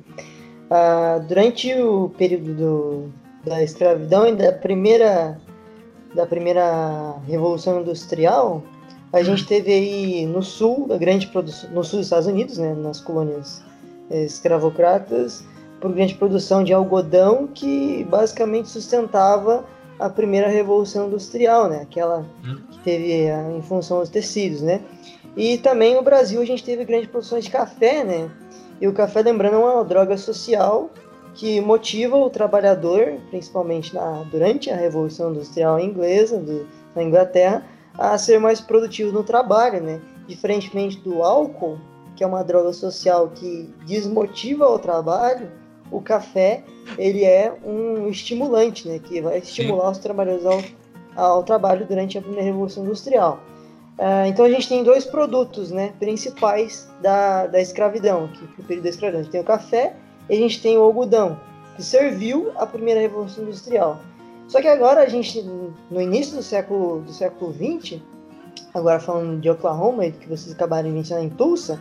Speaker 2: ah, durante o período do, da escravidão e da primeira, da primeira Revolução Industrial, a gente teve aí no sul, a grande produção, no sul dos Estados Unidos, né, nas colônias escravocratas, por grande produção de algodão que basicamente sustentava a primeira revolução industrial, né? Aquela hum. que teve em função dos tecidos, né? E também no Brasil a gente teve grandes produções de café, né? E o café, lembrando, é uma droga social que motiva o trabalhador, principalmente na, durante a Revolução Industrial Inglesa, do, na Inglaterra, a ser mais produtivo no trabalho, né? Diferentemente do álcool, que é uma droga social que desmotiva o trabalho, o café ele é um estimulante, né? Que vai estimular Sim. os trabalhadores ao, ao trabalho durante a primeira Revolução Industrial. Uh, então a gente tem dois produtos né, principais da, da escravidão, que no período da escravidão. A gente tem o café e a gente tem o algodão, que serviu à primeira Revolução Industrial. Só que agora a gente, no início do século, do século XX, agora falando de Oklahoma, que vocês acabaram de mencionar em Tulsa,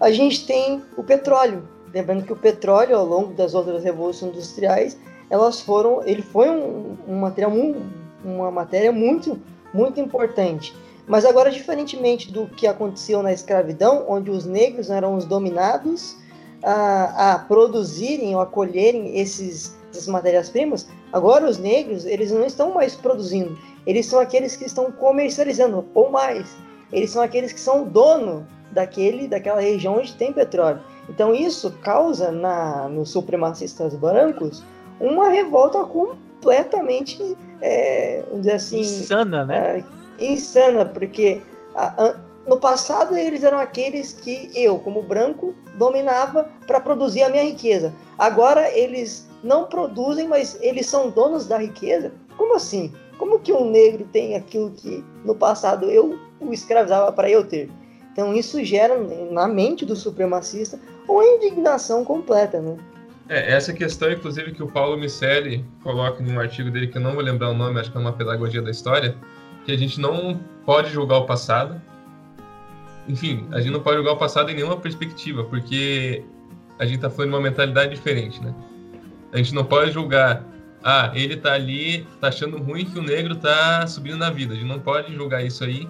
Speaker 2: a gente tem o petróleo. Lembrando que o petróleo, ao longo das outras revoluções industriais, elas foram, ele foi um, um material, um, uma matéria muito, muito importante. Mas agora, diferentemente do que aconteceu na escravidão, onde os negros eram os dominados a, a produzirem ou a colherem esses, essas matérias-primas, agora os negros eles não estão mais produzindo, eles são aqueles que estão comercializando, ou mais, eles são aqueles que são dono daquele, daquela região onde tem petróleo. Então isso causa na, nos supremacistas brancos uma revolta completamente, é, assim...
Speaker 3: Insana, né?
Speaker 2: É, insana, porque a, a, no passado eles eram aqueles que eu, como branco, dominava para produzir a minha riqueza. Agora eles não produzem, mas eles são donos da riqueza. Como assim? Como que um negro tem aquilo que no passado eu o escravizava para eu ter? Então isso gera na mente do supremacista uma indignação completa, né?
Speaker 1: É, essa questão, inclusive, que o Paulo Micelli coloca em um artigo dele, que eu não vou lembrar o nome, acho que é uma pedagogia da história, que a gente não pode julgar o passado. Enfim, a gente não pode julgar o passado em nenhuma perspectiva, porque a gente está falando de uma mentalidade diferente, né? A gente não pode julgar, ah, ele está ali, está achando ruim que o negro está subindo na vida. A gente não pode julgar isso aí,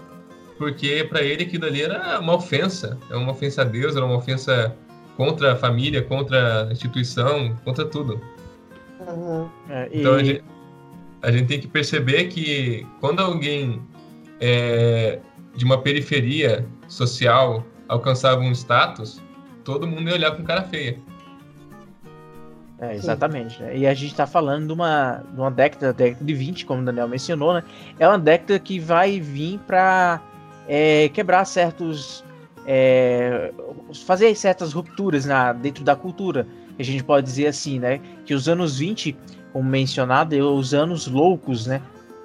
Speaker 1: porque para ele aquilo ali era uma ofensa, é uma ofensa a Deus, era uma ofensa contra a família, contra a instituição, contra tudo. Uhum. É, e... Então a gente, a gente tem que perceber que quando alguém é, de uma periferia social alcançava um status, todo mundo ia olhar com cara feia.
Speaker 3: É, exatamente. Né? E a gente está falando de uma, de uma década, década de 20, como o Daniel mencionou, né? É uma década que vai vir para é, quebrar certos. É, fazer certas rupturas na, dentro da cultura. A gente pode dizer assim, né? Que os anos 20 como mencionado, é os anos loucos, né?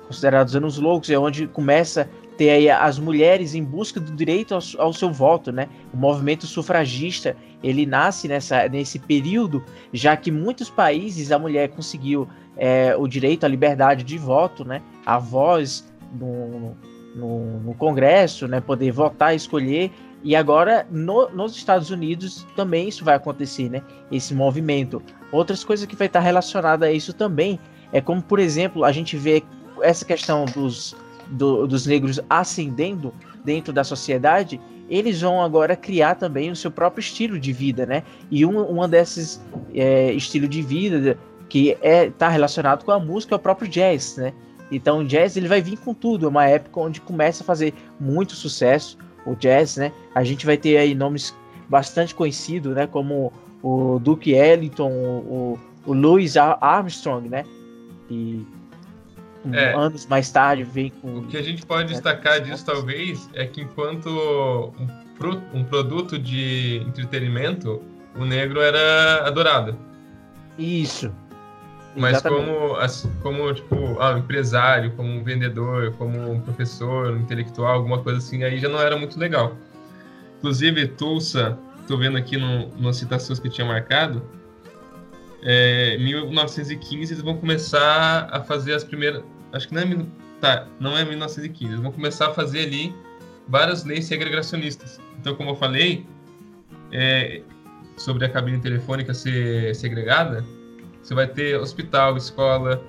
Speaker 3: Considerados anos loucos, é onde começa a ter aí as mulheres em busca do direito ao, ao, seu voto, né? O movimento sufragista, ele nasce nessa, nesse período, já que muitos países a mulher conseguiu é, o direito à liberdade de voto, né? A voz no, no, no Congresso, né? Poder votar, escolher e agora, no, nos Estados Unidos, também isso vai acontecer, né? Esse movimento. Outras coisas que vai estar relacionada a isso também é como, por exemplo, a gente vê essa questão dos, do, dos negros ascendendo dentro da sociedade, eles vão agora criar também o seu próprio estilo de vida, né? E um, desses é, estilo de vida que é, tá relacionado com a música é o próprio jazz, né? Então o jazz ele vai vir com tudo, é uma época onde começa a fazer muito sucesso o jazz, né? A gente vai ter aí nomes bastante conhecidos, né? Como o Duke Ellington, o, o Louis Armstrong, né? E é, anos mais tarde vem com.
Speaker 1: O que a gente pode destacar disso, talvez, é que enquanto um, um produto de entretenimento, o negro era adorado.
Speaker 3: Isso.
Speaker 1: Mas como, como tipo, ah, empresário, como um vendedor, como um professor, um intelectual, alguma coisa assim, aí já não era muito legal. Inclusive, Tulsa, estou vendo aqui no, nas citações que eu tinha marcado, é, 1915 eles vão começar a fazer as primeiras. Acho que não é, tá, não é 1915, eles vão começar a fazer ali várias leis segregacionistas. Então, como eu falei, é, sobre a cabine telefônica ser segregada, você vai ter hospital, escola,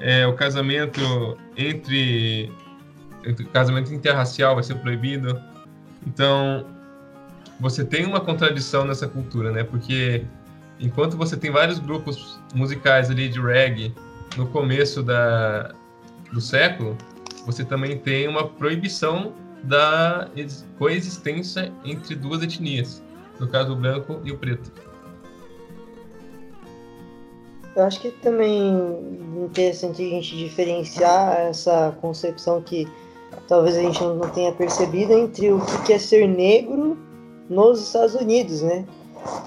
Speaker 1: é, o casamento entre, entre casamento interracial vai ser proibido. Então, você tem uma contradição nessa cultura, né? Porque enquanto você tem vários grupos musicais ali de reggae no começo da, do século, você também tem uma proibição da coexistência entre duas etnias, no caso o branco e o preto.
Speaker 2: Eu acho que também é interessante a gente diferenciar essa concepção que talvez a gente não tenha percebido entre o que é ser negro nos Estados Unidos, né?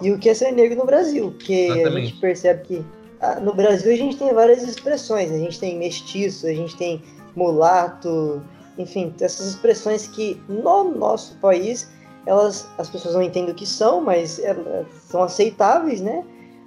Speaker 2: E o que é ser negro no Brasil, porque Exatamente. a gente percebe que ah, no Brasil a gente tem várias expressões, a gente tem mestiço, a gente tem mulato, enfim, essas expressões que no nosso país elas as pessoas não entendem o que são, mas elas são aceitáveis, né?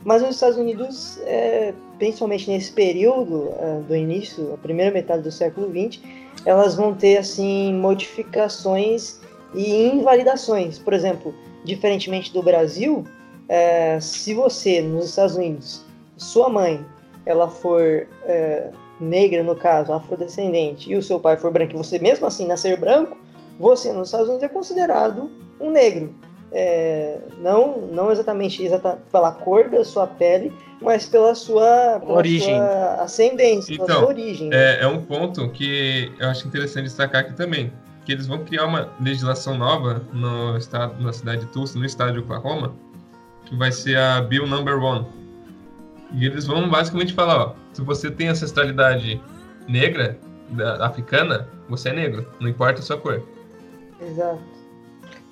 Speaker 2: Mas nos Estados Unidos, é, principalmente nesse período é, do início, a primeira metade do século XX, elas vão ter assim modificações e invalidações. Por exemplo, diferentemente do Brasil, é, se você nos Estados Unidos, sua mãe, ela for é, negra no caso, afrodescendente, e o seu pai for branco, e você mesmo assim nascer branco, você nos Estados Unidos é considerado um negro é, não, não exatamente exata, pela cor da sua pele, mas pela sua, pela
Speaker 3: origem.
Speaker 2: Sua ascendência,
Speaker 1: então,
Speaker 2: pela sua origem.
Speaker 1: É, é um ponto que eu acho interessante destacar aqui também, que eles vão criar uma legislação nova no estado, na cidade de Tulsa, no estado de Oklahoma, que vai ser a Bill Number One. E eles vão basicamente falar, ó, se você tem ancestralidade negra, da, africana, você é negro, não importa a sua cor.
Speaker 2: Exato.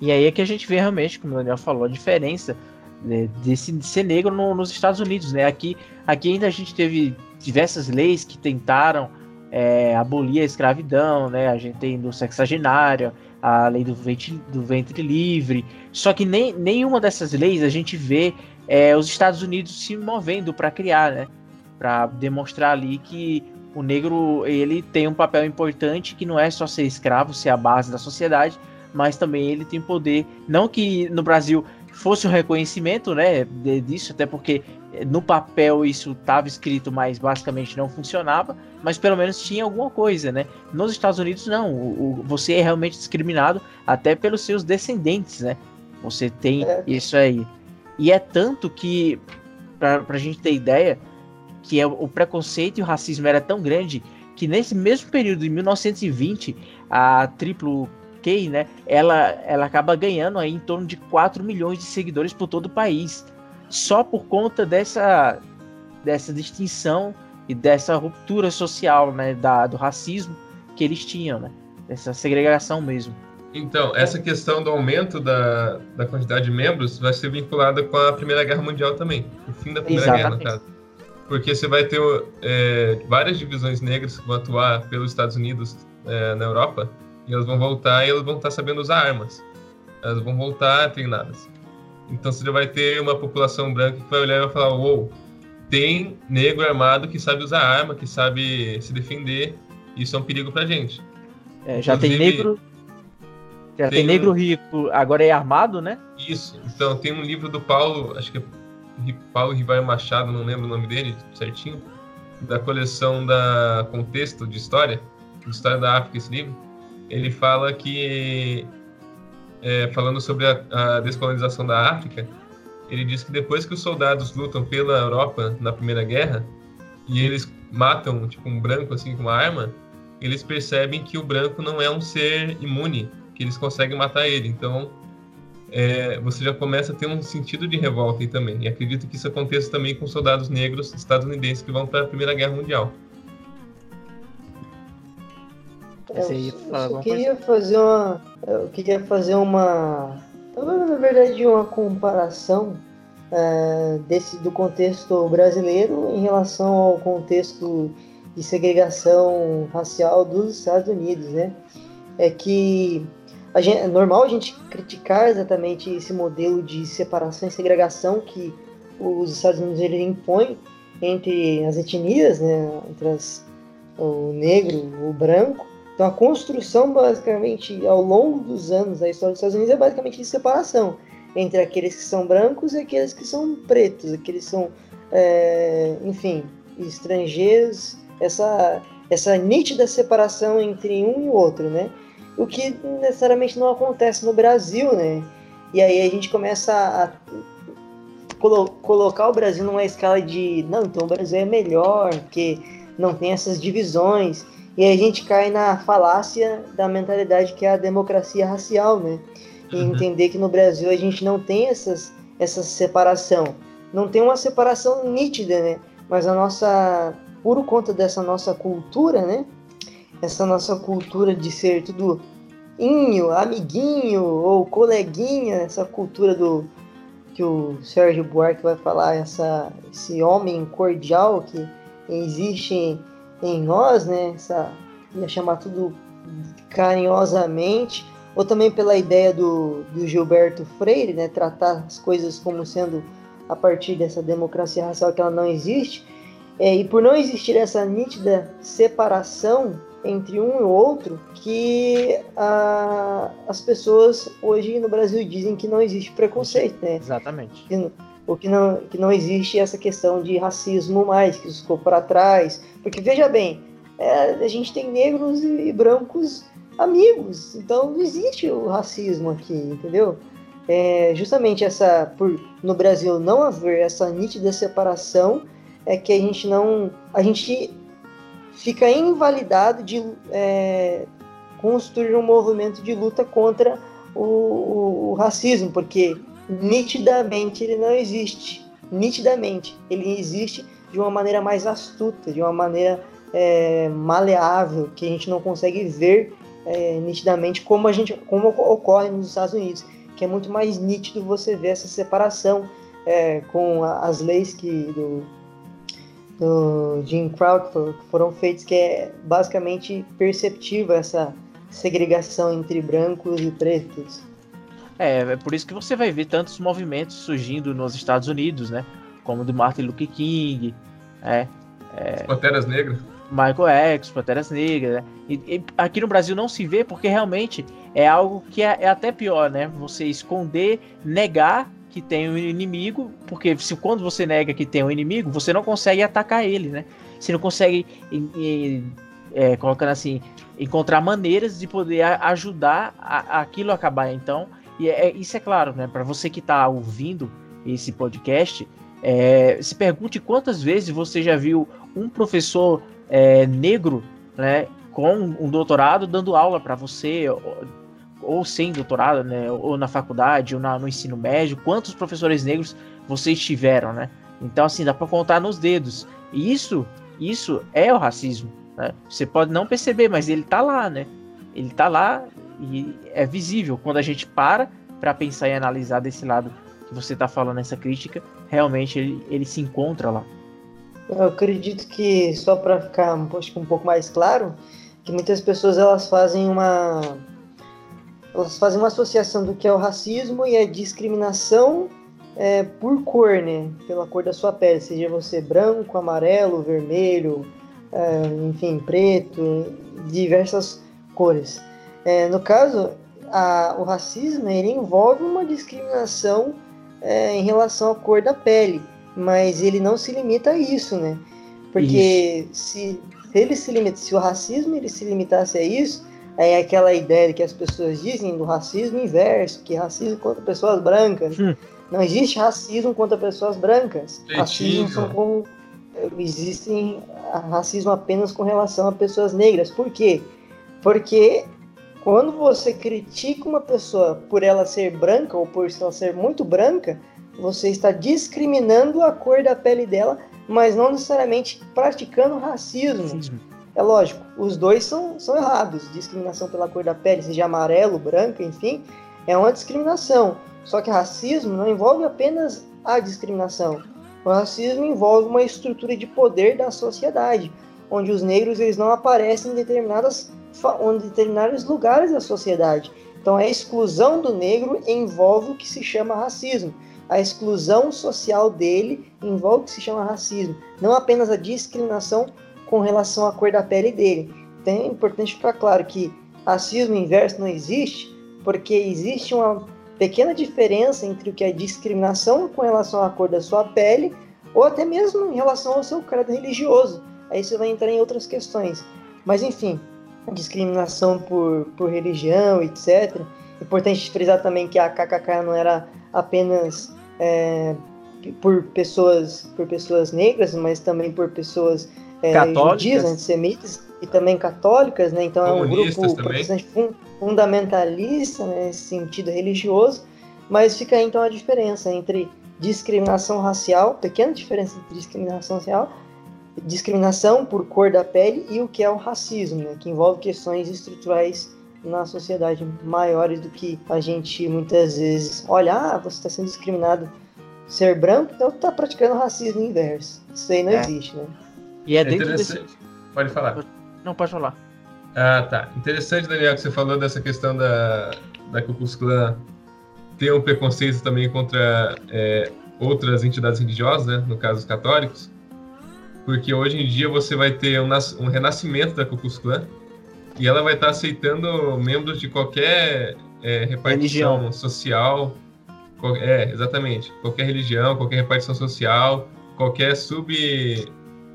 Speaker 3: E aí é que a gente vê realmente, como o Daniel falou, a diferença né, desse, de ser negro no, nos Estados Unidos. Né? Aqui, aqui ainda a gente teve diversas leis que tentaram é, abolir a escravidão, né? A gente tem do sexagenário, a lei do ventre, do ventre livre. Só que nem, nenhuma dessas leis a gente vê é, os Estados Unidos se movendo para criar, né? Para demonstrar ali que o negro ele tem um papel importante que não é só ser escravo, ser a base da sociedade, mas também ele tem poder. Não que no Brasil fosse um reconhecimento, né, disso, até porque eh, no papel isso estava escrito, mas basicamente não funcionava, mas pelo menos tinha alguma coisa, né? Nos Estados Unidos não, o, o você é realmente discriminado até pelos seus descendentes, né? Você tem é. isso aí. E é tanto que, para a gente ter ideia, que é, o preconceito e o racismo era tão grande que nesse mesmo período de 1920, a Triplo Kay, né, ela, ela acaba ganhando aí em torno de 4 milhões de seguidores por todo o país, só por conta dessa, dessa distinção e dessa ruptura social, né, da, do racismo que eles tinham, né, dessa segregação mesmo.
Speaker 1: Então, essa questão do aumento da, da quantidade de membros vai ser vinculada com a Primeira Guerra Mundial também, o fim da Primeira Exatamente. Guerra, no caso. Porque você vai ter é, várias divisões negras que vão atuar pelos Estados Unidos é, na Europa, e elas vão voltar e elas vão estar sabendo usar armas. Elas vão voltar treinadas. Então você já vai ter uma população branca que vai olhar e vai falar: uou, tem negro armado que sabe usar arma, que sabe se defender. Isso é um perigo pra gente.
Speaker 3: É, já Inclusive, tem negro. Já tem, tem negro rico, agora é armado, né?
Speaker 1: Isso. Então tem um livro do Paulo, acho que é Paulo Rivaio Machado, não lembro o nome dele certinho, da coleção da Contexto de História, de História da África, esse livro ele fala que, é, falando sobre a, a, descolonização da África, ele diz que depois que os soldados lutam pela Europa na Primeira Guerra e eles matam tipo um branco assim com uma arma, eles percebem que o branco não é um ser imune, que eles conseguem matar ele. Então é, você já começa a ter um sentido de revolta aí também. E acredito que isso aconteça também com soldados negros estadunidenses que vão para a Primeira Guerra Mundial.
Speaker 2: Eu, eu queria fazer uma. Eu queria fazer uma. Na verdade, uma comparação é, desse, do contexto brasileiro em relação ao contexto de segregação racial dos Estados Unidos, né? É que a gente, é normal a gente criticar exatamente esse modelo de separação e segregação que os Estados Unidos ele impõe entre as etnias, né, entre as, o negro, o branco. Então a construção basicamente ao longo dos anos da história dos Estados Unidos é basicamente de separação entre aqueles que são brancos e aqueles que são pretos, aqueles que são, é, enfim, estrangeiros, essa, essa nítida separação entre um e outro, né? O que necessariamente não acontece no Brasil, né? E aí a gente começa a colo colocar o Brasil numa escala de, não, então o Brasil é melhor, porque não tem essas divisões. E a gente cai na falácia da mentalidade que é a democracia racial, né? E uhum. entender que no Brasil a gente não tem essas, essa separação. Não tem uma separação nítida, né? Mas a nossa, por conta dessa nossa cultura, né? Essa nossa cultura de ser tudo inho, amiguinho ou coleguinha, essa cultura do que o Sérgio Buarque vai falar, essa, esse homem cordial que existe em, nós, né? Essa, ia chamar tudo carinhosamente, ou também pela ideia do, do Gilberto Freire, né? Tratar as coisas como sendo a partir dessa democracia racial que ela não existe. É, e por não existir essa nítida separação entre um e outro, que a, as pessoas hoje no Brasil dizem que não existe preconceito, né?
Speaker 3: Exatamente.
Speaker 2: Que, o que não, que não existe essa questão de racismo mais, que isso ficou para trás. Porque veja bem, é, a gente tem negros e brancos amigos, então não existe o racismo aqui, entendeu? É, justamente essa, por no Brasil não haver essa nítida separação, é que a gente não, a gente fica invalidado de é, construir um movimento de luta contra o, o, o, racismo, porque nitidamente ele não existe, nitidamente ele existe de uma maneira mais astuta, de uma maneira é, maleável, que a gente não consegue ver é, nitidamente como a gente, como ocorre nos Estados Unidos que é muito mais nítido você ver essa separação é, com as leis que do, do Jim Crow que foram feitas, que é basicamente perceptível essa segregação entre brancos e pretos.
Speaker 3: É, é por isso que você vai ver tantos movimentos surgindo nos Estados Unidos, né? Como o do Martin Luther King, é,
Speaker 1: é... Panteras Negras.
Speaker 3: Michael X, Panteras Negras, né? E, e, aqui no Brasil não se vê porque realmente é algo que é, é, até pior, né? Você esconder, negar que tem um inimigo, porque se quando você nega que tem um inimigo, você não consegue atacar ele, né? Você não consegue, é, colocando assim, encontrar maneiras de poder ajudar a, a aquilo a acabar. Então, e é, isso é claro, né? Para você que está ouvindo esse podcast, é, se pergunte quantas vezes você já viu um professor é, negro, né, com um doutorado dando aula para você, ou, ou, sem doutorado, né, ou na faculdade, ou na, no ensino médio, quantos professores negros vocês tiveram, né? Então, assim, dá para contar nos dedos. E isso, isso é o racismo, né? Você pode não perceber, mas ele tá lá, né? Ele tá lá e é visível. Quando a gente para para pensar e analisar desse lado que você está falando essa crítica, realmente ele, ele se encontra lá.
Speaker 2: Eu acredito que só para ficar acho que um pouco mais claro, que muitas pessoas elas fazem uma elas fazem uma associação do que é o racismo e a discriminação é, por cor, né? Pela cor da sua pele, seja você branco, amarelo, vermelho, é, enfim, preto, diversas cores. É, no caso, a, o racismo ele envolve uma discriminação é, em relação à cor da pele mas ele não se limita a isso, né? Porque se, se ele se limita, se o racismo ele se limitasse a isso, aí é aquela ideia que as pessoas dizem do racismo inverso, que racismo contra pessoas brancas. Hum. Não existe racismo contra pessoas brancas. Racismo são como existem racismo apenas com relação a pessoas negras. Por quê? Porque quando você critica uma pessoa por ela ser branca ou por ela ser muito branca, você está discriminando a cor da pele dela, mas não necessariamente praticando racismo. É lógico, os dois são, são errados. Discriminação pela cor da pele, seja amarelo, branco, enfim, é uma discriminação. Só que racismo não envolve apenas a discriminação. O racismo envolve uma estrutura de poder da sociedade, onde os negros eles não aparecem em determinadas em determinados lugares da sociedade. Então, a exclusão do negro envolve o que se chama racismo. A exclusão social dele envolve o que se chama racismo, não apenas a discriminação com relação à cor da pele dele. Então, é importante ficar claro que racismo inverso não existe, porque existe uma pequena diferença entre o que é discriminação com relação à cor da sua pele ou até mesmo em relação ao seu credo religioso. Aí você vai entrar em outras questões. Mas enfim, discriminação por, por religião, etc. Importante frisar também que a KKK não era apenas é, por pessoas por pessoas negras, mas também por pessoas é, judias, antissemitas e também católicas, né? Então é um grupo protestante fundamentalista né, nesse sentido religioso, mas fica aí então a diferença entre discriminação racial, pequena diferença entre discriminação racial, discriminação por cor da pele e o que é o racismo, né, que envolve questões estruturais na sociedade maiores do que a gente muitas vezes olha, ah, você está sendo discriminado ser branco, então está praticando racismo inverso. Isso aí não é. existe, né?
Speaker 3: E é, é dentro desse...
Speaker 1: Pode falar.
Speaker 3: Não, pode falar.
Speaker 1: Ah, tá. Interessante, Daniel, que você falou dessa questão da, da Ku Klux Klan ter um preconceito também contra é, outras entidades religiosas, né? no caso os católicos, porque hoje em dia você vai ter um, um renascimento da Ku Klux Klan e ela vai estar aceitando membros de qualquer é, repartição religião. social, qual, é, exatamente, qualquer religião, qualquer repartição social, qualquer sub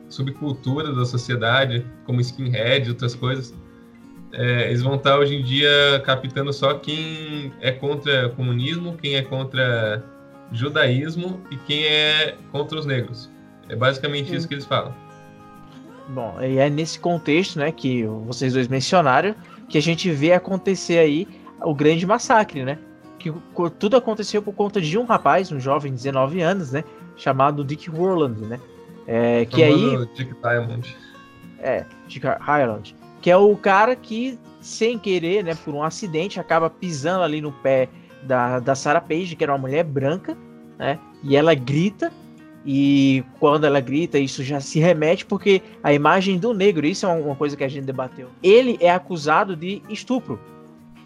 Speaker 1: subcultura da sociedade, como skinhead e outras coisas é, eles vão estar hoje em dia captando só quem é contra comunismo, quem é contra judaísmo e quem é contra os negros. É basicamente isso que eles falam.
Speaker 3: Bom, e é nesse contexto, né, que vocês dois mencionaram, que a gente vê acontecer aí o grande massacre, né? Que tudo aconteceu por conta de um rapaz, um jovem de 19 anos, né, chamado Dick Warland, né? É, que aí
Speaker 1: Dick Diamond.
Speaker 3: É, Dick Highland que é o cara que, sem querer, né, por um acidente, acaba pisando ali no pé da, da Sarah Page, que era uma mulher branca, né, e ela grita, e quando ela grita, isso já se remete porque a imagem do negro, isso é uma coisa que a gente debateu. Ele é acusado de estupro.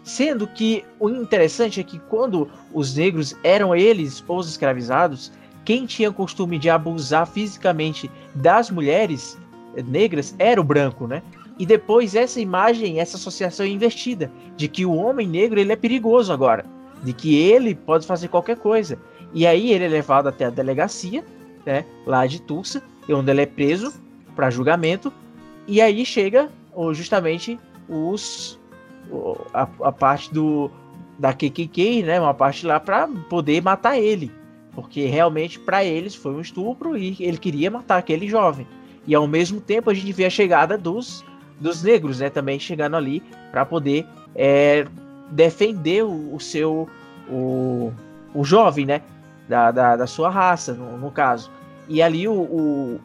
Speaker 3: Sendo que o interessante é que quando os negros eram eles os escravizados, quem tinha costume de abusar fisicamente das mulheres negras era o branco, né? E depois essa imagem, essa associação é invertida de que o homem negro ele é perigoso agora, de que ele pode fazer qualquer coisa. E aí ele é levado até a delegacia, né, lá de Tulsa, onde ele é preso para julgamento. E aí chega justamente os a, a parte do da KKK, né, uma parte lá para poder matar ele, porque realmente para eles foi um estupro e ele queria matar aquele jovem. E ao mesmo tempo a gente vê a chegada dos dos negros, né, também chegando ali para poder é, defender o, o, seu o, o jovem, né, da, da, da sua raça, no, no, caso. E ali o, o,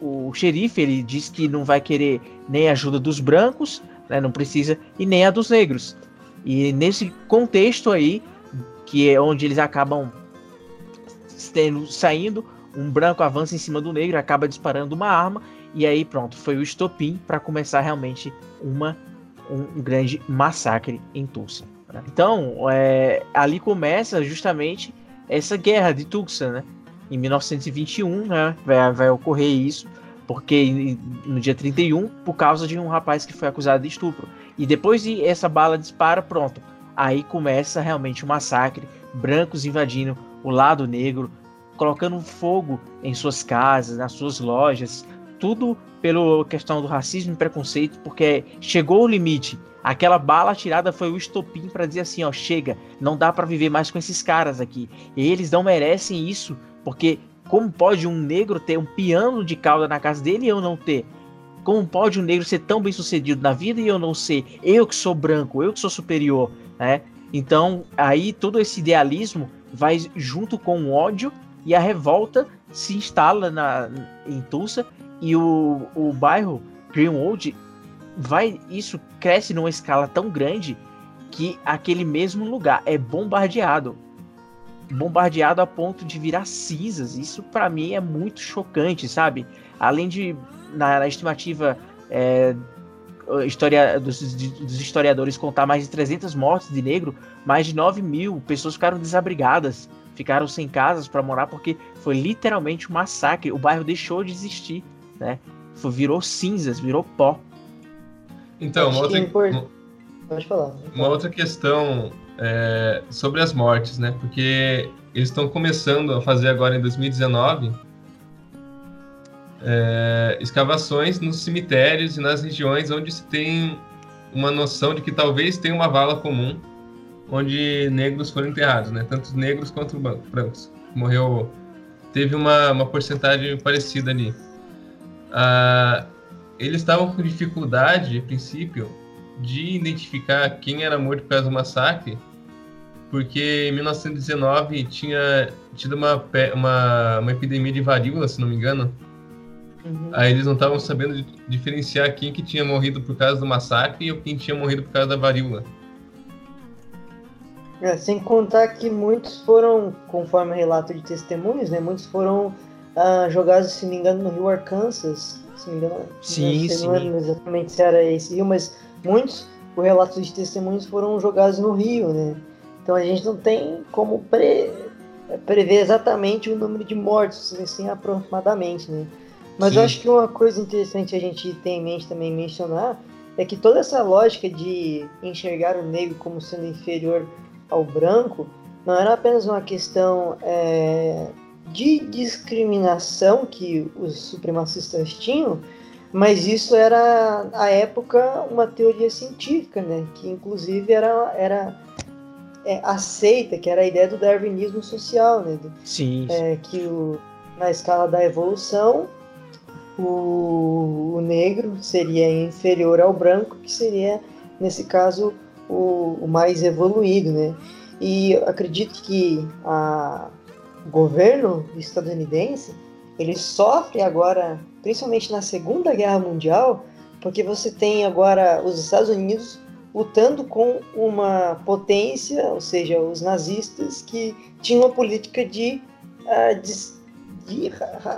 Speaker 3: o xerife ele diz que não vai querer nem a ajuda dos brancos, né, não precisa, e nem a dos negros. E nesse contexto aí, que é onde eles acabam tendo, saindo, um branco avança em cima do negro, acaba disparando uma arma e aí pronto, foi o estopim para começar realmente uma, um, grande massacre em Tulsa. Né? Então, é, ali começa justamente essa guerra de Tulsa, né? Em 1921, né, vai, vai ocorrer isso, porque no dia 31, por causa de um rapaz que foi acusado de estupro. E depois de essa bala dispara, pronto. Aí começa realmente o massacre, brancos invadindo o lado negro, colocando fogo em suas casas, nas suas lojas, tudo pela questão do racismo e preconceito, porque chegou o limite. Aquela bala tirada foi o estopim para dizer assim, ó, chega, não dá para viver mais com esses caras aqui. Eles não merecem isso, porque como pode um negro ter um piano de cauda na casa dele e eu não ter? Como pode um negro ser tão bem sucedido na vida e eu não ser? Eu que sou branco, eu que sou superior, né? Então, aí todo esse idealismo vai junto com o ódio e a revolta se instala na, em Tulsa e o, o bairro Greenwood vai isso cresce numa escala tão grande que aquele mesmo lugar é bombardeado bombardeado a ponto de virar cinzas isso para mim é muito chocante sabe além de na, na estimativa é, historia, dos, dos, historiadores contar mais de 300 mortes de negro, mais de 9 mil pessoas ficaram desabrigadas, ficaram sem casas para morar porque foi literalmente um massacre. O bairro deixou de existir, né? Foi, virou cinzas, virou pó.
Speaker 1: Então, uma outra, uma, Pode falar. Uma outra questão é, sobre as mortes, né? Porque eles estão começando a fazer agora em 2019 é, escavações nos cemitérios e nas regiões onde se tem uma noção de que talvez tenha uma vala comum onde negros foram enterrados, né? Tanto negros quanto brancos. Morreu, teve uma, uma porcentagem parecida ali. Ah, eles estavam com dificuldade, a princípio, de identificar quem era morto por causa do massacre, porque em 1919 tinha tido uma, uma, uma epidemia de varíola, se não me engano, Uhum. Aí eles não estavam sabendo diferenciar quem que tinha morrido por causa do massacre e quem tinha morrido por causa da varíola.
Speaker 2: É, sem contar que muitos foram, conforme relato de testemunhos, né, muitos foram ah, jogados, se não me engano, no rio Arkansas. Não me engano,
Speaker 3: sim,
Speaker 2: não sei
Speaker 3: sim.
Speaker 2: Não exatamente se era esse rio, mas muitos, por relato de testemunhos, foram jogados no rio, né? Então a gente não tem como pre prever exatamente o número de mortos, assim, aproximadamente, né? Mas Sim. eu acho que uma coisa interessante a gente tem em mente também mencionar é que toda essa lógica de enxergar o negro como sendo inferior ao branco não era apenas uma questão é, de discriminação que os supremacistas tinham, mas isso era, à época, uma teoria científica, né? que inclusive era, era é, aceita, que era a ideia do darwinismo social, né?
Speaker 3: Sim.
Speaker 2: É, que o, na escala da evolução, o, o, negro seria inferior ao branco, que seria, nesse caso, o, o mais evoluído, né? E acredito que a, o governo estadunidense ele sofre agora, principalmente na Segunda Guerra Mundial, porque você tem agora os Estados Unidos lutando com uma potência, ou seja, os nazistas que tinham uma política de, uh, de de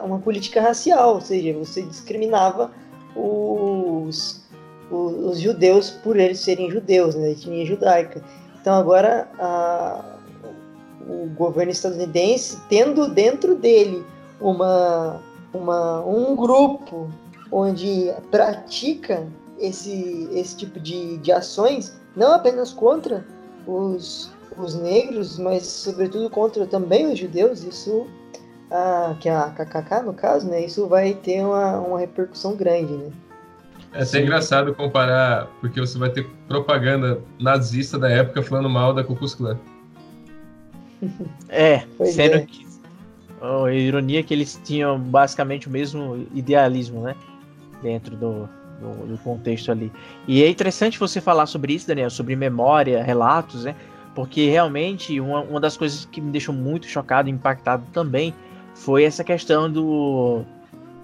Speaker 2: uma política racial, ou seja, você discriminava os, os, os judeus por eles serem judeus, né, etnia judaica. Então agora a, o governo estadunidense tendo dentro dele uma, uma, um grupo onde pratica esse, esse tipo de, de ações, não apenas contra os, os negros, mas sobretudo contra também os judeus, isso a, que é a KKK, no caso, né, isso vai ter uma, uma repercussão grande, né?
Speaker 1: É até engraçado comparar, porque você vai ter propaganda nazista da época falando mal da Ku Klux Klan. [LAUGHS]
Speaker 3: É, pois sendo é. que a ironia é que eles tinham basicamente o mesmo idealismo, né? Dentro do, do, do, contexto ali. E é interessante você falar sobre isso, Daniel, sobre memória, relatos, né? Porque realmente uma, uma das coisas que me deixou muito chocado e impactado também foi essa questão do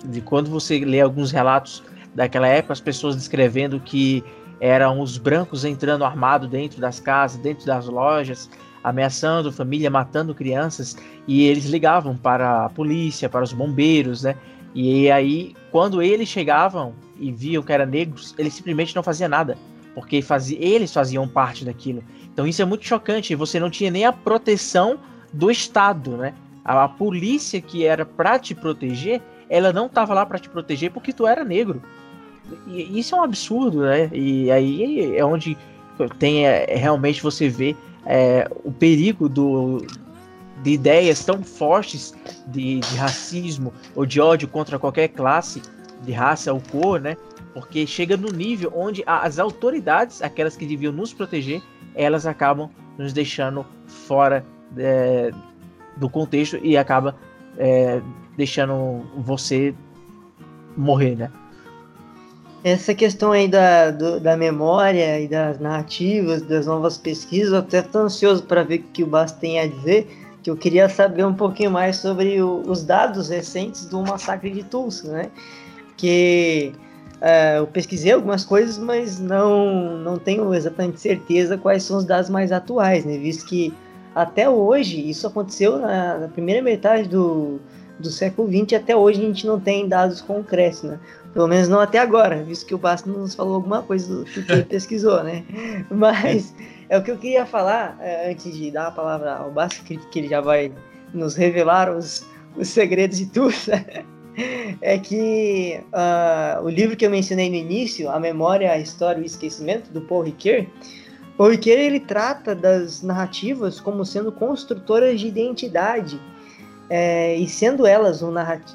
Speaker 3: de quando você lê alguns relatos daquela época, as pessoas descrevendo que eram os brancos entrando armado dentro das casas, dentro das lojas, ameaçando família, matando crianças, e eles ligavam para a polícia, para os bombeiros, né? E aí, quando eles chegavam e viam que eram negros, eles simplesmente não faziam nada, porque fazia, eles faziam parte daquilo. Então isso é muito chocante, você não tinha nem a proteção do Estado, né? A, a polícia que era para te proteger, ela não tava lá para te proteger porque tu era negro. E isso é um absurdo, né? E aí é onde tem é, realmente você vê é, o perigo do, de ideias tão fortes de, de, racismo ou de ódio contra qualquer classe de raça ou cor, né? Porque chega no nível onde as autoridades, aquelas que deviam nos proteger, elas acabam nos deixando fora é, do contexto e acaba é, deixando você morrer, né?
Speaker 2: Essa questão aí da, do, da memória e das narrativas, das novas pesquisas, eu até estou ansioso para ver o que o Bas tem a dizer, que eu queria saber um pouquinho mais sobre o, os dados recentes do massacre de Tulsa, né? Que é, eu pesquisei algumas coisas, mas não, não tenho exatamente certeza quais são os dados mais atuais, né? Visto que até hoje, isso aconteceu na, na primeira metade do, do século XX, até hoje a gente não tem dados concretos, né? Pelo menos não até agora, visto que o Basto nos falou alguma coisa do que ele [LAUGHS] pesquisou, né? Mas é o que eu queria falar, é, antes de dar a palavra ao Basto, que, que ele já vai nos revelar os, os segredos de tudo, [LAUGHS] é que uh, o livro que eu mencionei no início, A Memória, a História e o Esquecimento, do Paul Ricoeur, Paul Ricoeur ele trata das narrativas como sendo construtoras de identidade, é, e sendo elas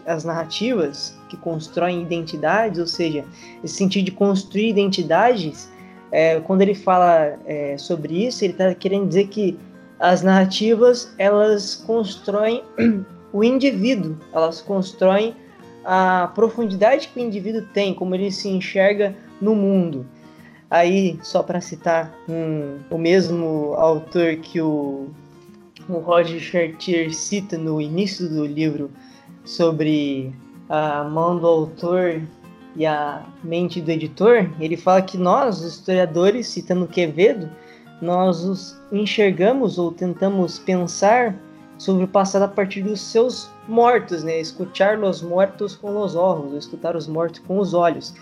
Speaker 2: as narrativas que constroem identidades, ou seja, esse sentido de construir identidades, é, quando ele fala é, sobre isso, ele está querendo dizer que as narrativas elas constroem [CLEARS THROAT] o indivíduo, elas constroem a profundidade que o indivíduo tem, como ele se enxerga no mundo. Aí, só para citar um, o mesmo autor que o, o Roger Chartier cita no início do livro sobre a mão do autor e a mente do editor, ele fala que nós, os historiadores, citando Quevedo, nós os enxergamos ou tentamos pensar sobre o passado a partir dos seus mortos, né? Escutar os mortos com os olhos, escutar os mortos com os olhos.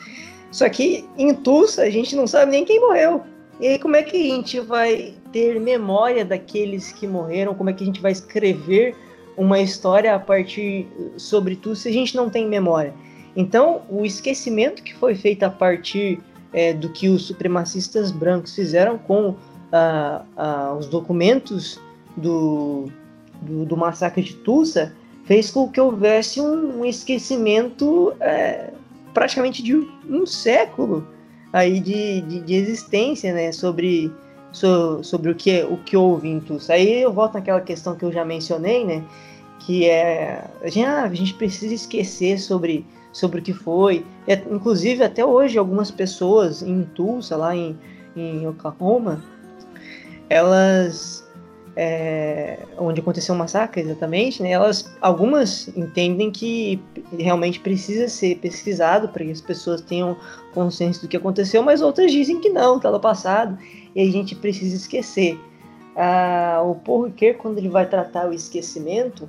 Speaker 2: Só que em Tulsa a gente não sabe nem quem morreu. E aí como é que a gente vai ter memória daqueles que morreram? Como é que a gente vai escrever uma história a partir sobre tudo se a gente não tem memória. Então, o esquecimento que foi feito a partir é, do que os supremacistas brancos fizeram com ah, ah, os documentos do, do, do, massacre de Tulsa fez com que houvesse um, um esquecimento é, praticamente de um século aí de, de, de existência, né, sobre so, sobre o que, o que houve em Tulsa. Aí eu volto naquela questão que eu já mencionei, né? Que é. A gente, ah, a gente precisa esquecer sobre, sobre o que foi. É, inclusive, até hoje, algumas pessoas em Tulsa, lá em, em Oklahoma, elas. É, onde aconteceu o massacre exatamente, né, elas, algumas entendem que realmente precisa ser pesquisado para que as pessoas tenham consciência do que aconteceu, mas outras dizem que não, que ela passado e a gente precisa esquecer. Ah, o Ricoeur, quando ele vai tratar o esquecimento,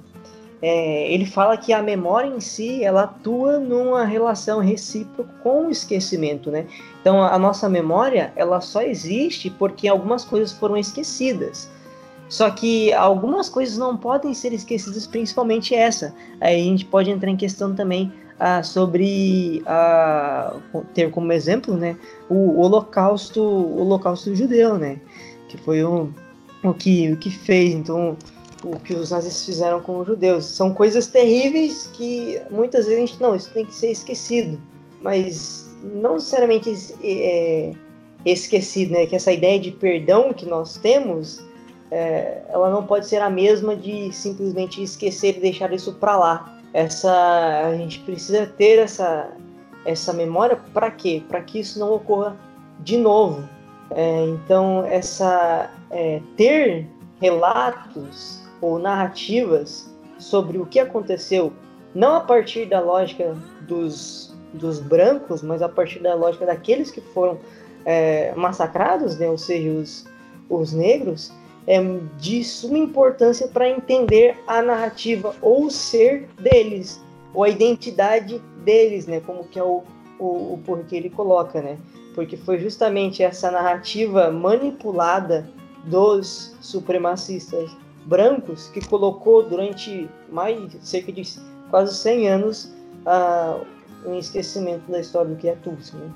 Speaker 2: é, ele fala que a memória em si ela atua numa relação recíproca com o esquecimento, né? Então a nossa memória ela só existe porque algumas coisas foram esquecidas. Só que algumas coisas não podem ser esquecidas, principalmente essa. Aí a gente pode entrar em questão também ah, sobre ah, ter como exemplo, né, o Holocausto, o Holocausto judeu, né, que foi o, o que o que fez, então o que os nazistas fizeram com os judeus. São coisas terríveis que muitas vezes a gente não, isso tem que ser esquecido, mas não necessariamente é, esquecido, né, que essa ideia de perdão que nós temos é, ela não pode ser a mesma de simplesmente esquecer e deixar isso para lá essa a gente precisa ter essa essa memória para quê? Para que isso não ocorra de novo. É, então essa é, ter relatos ou narrativas sobre o que aconteceu, não a partir da lógica dos, dos brancos, mas a partir da lógica daqueles que foram é, massacrados, né? ou seja, os, os negros, é de suma importância para entender a narrativa ou o ser deles, ou a identidade deles, né? Como que é o, o, o porquê ele coloca, né? Porque foi justamente essa narrativa manipulada dos supremacistas brancos que colocou durante mais cerca de quase 100 anos uh, um esquecimento da história do que é Tulsa, né?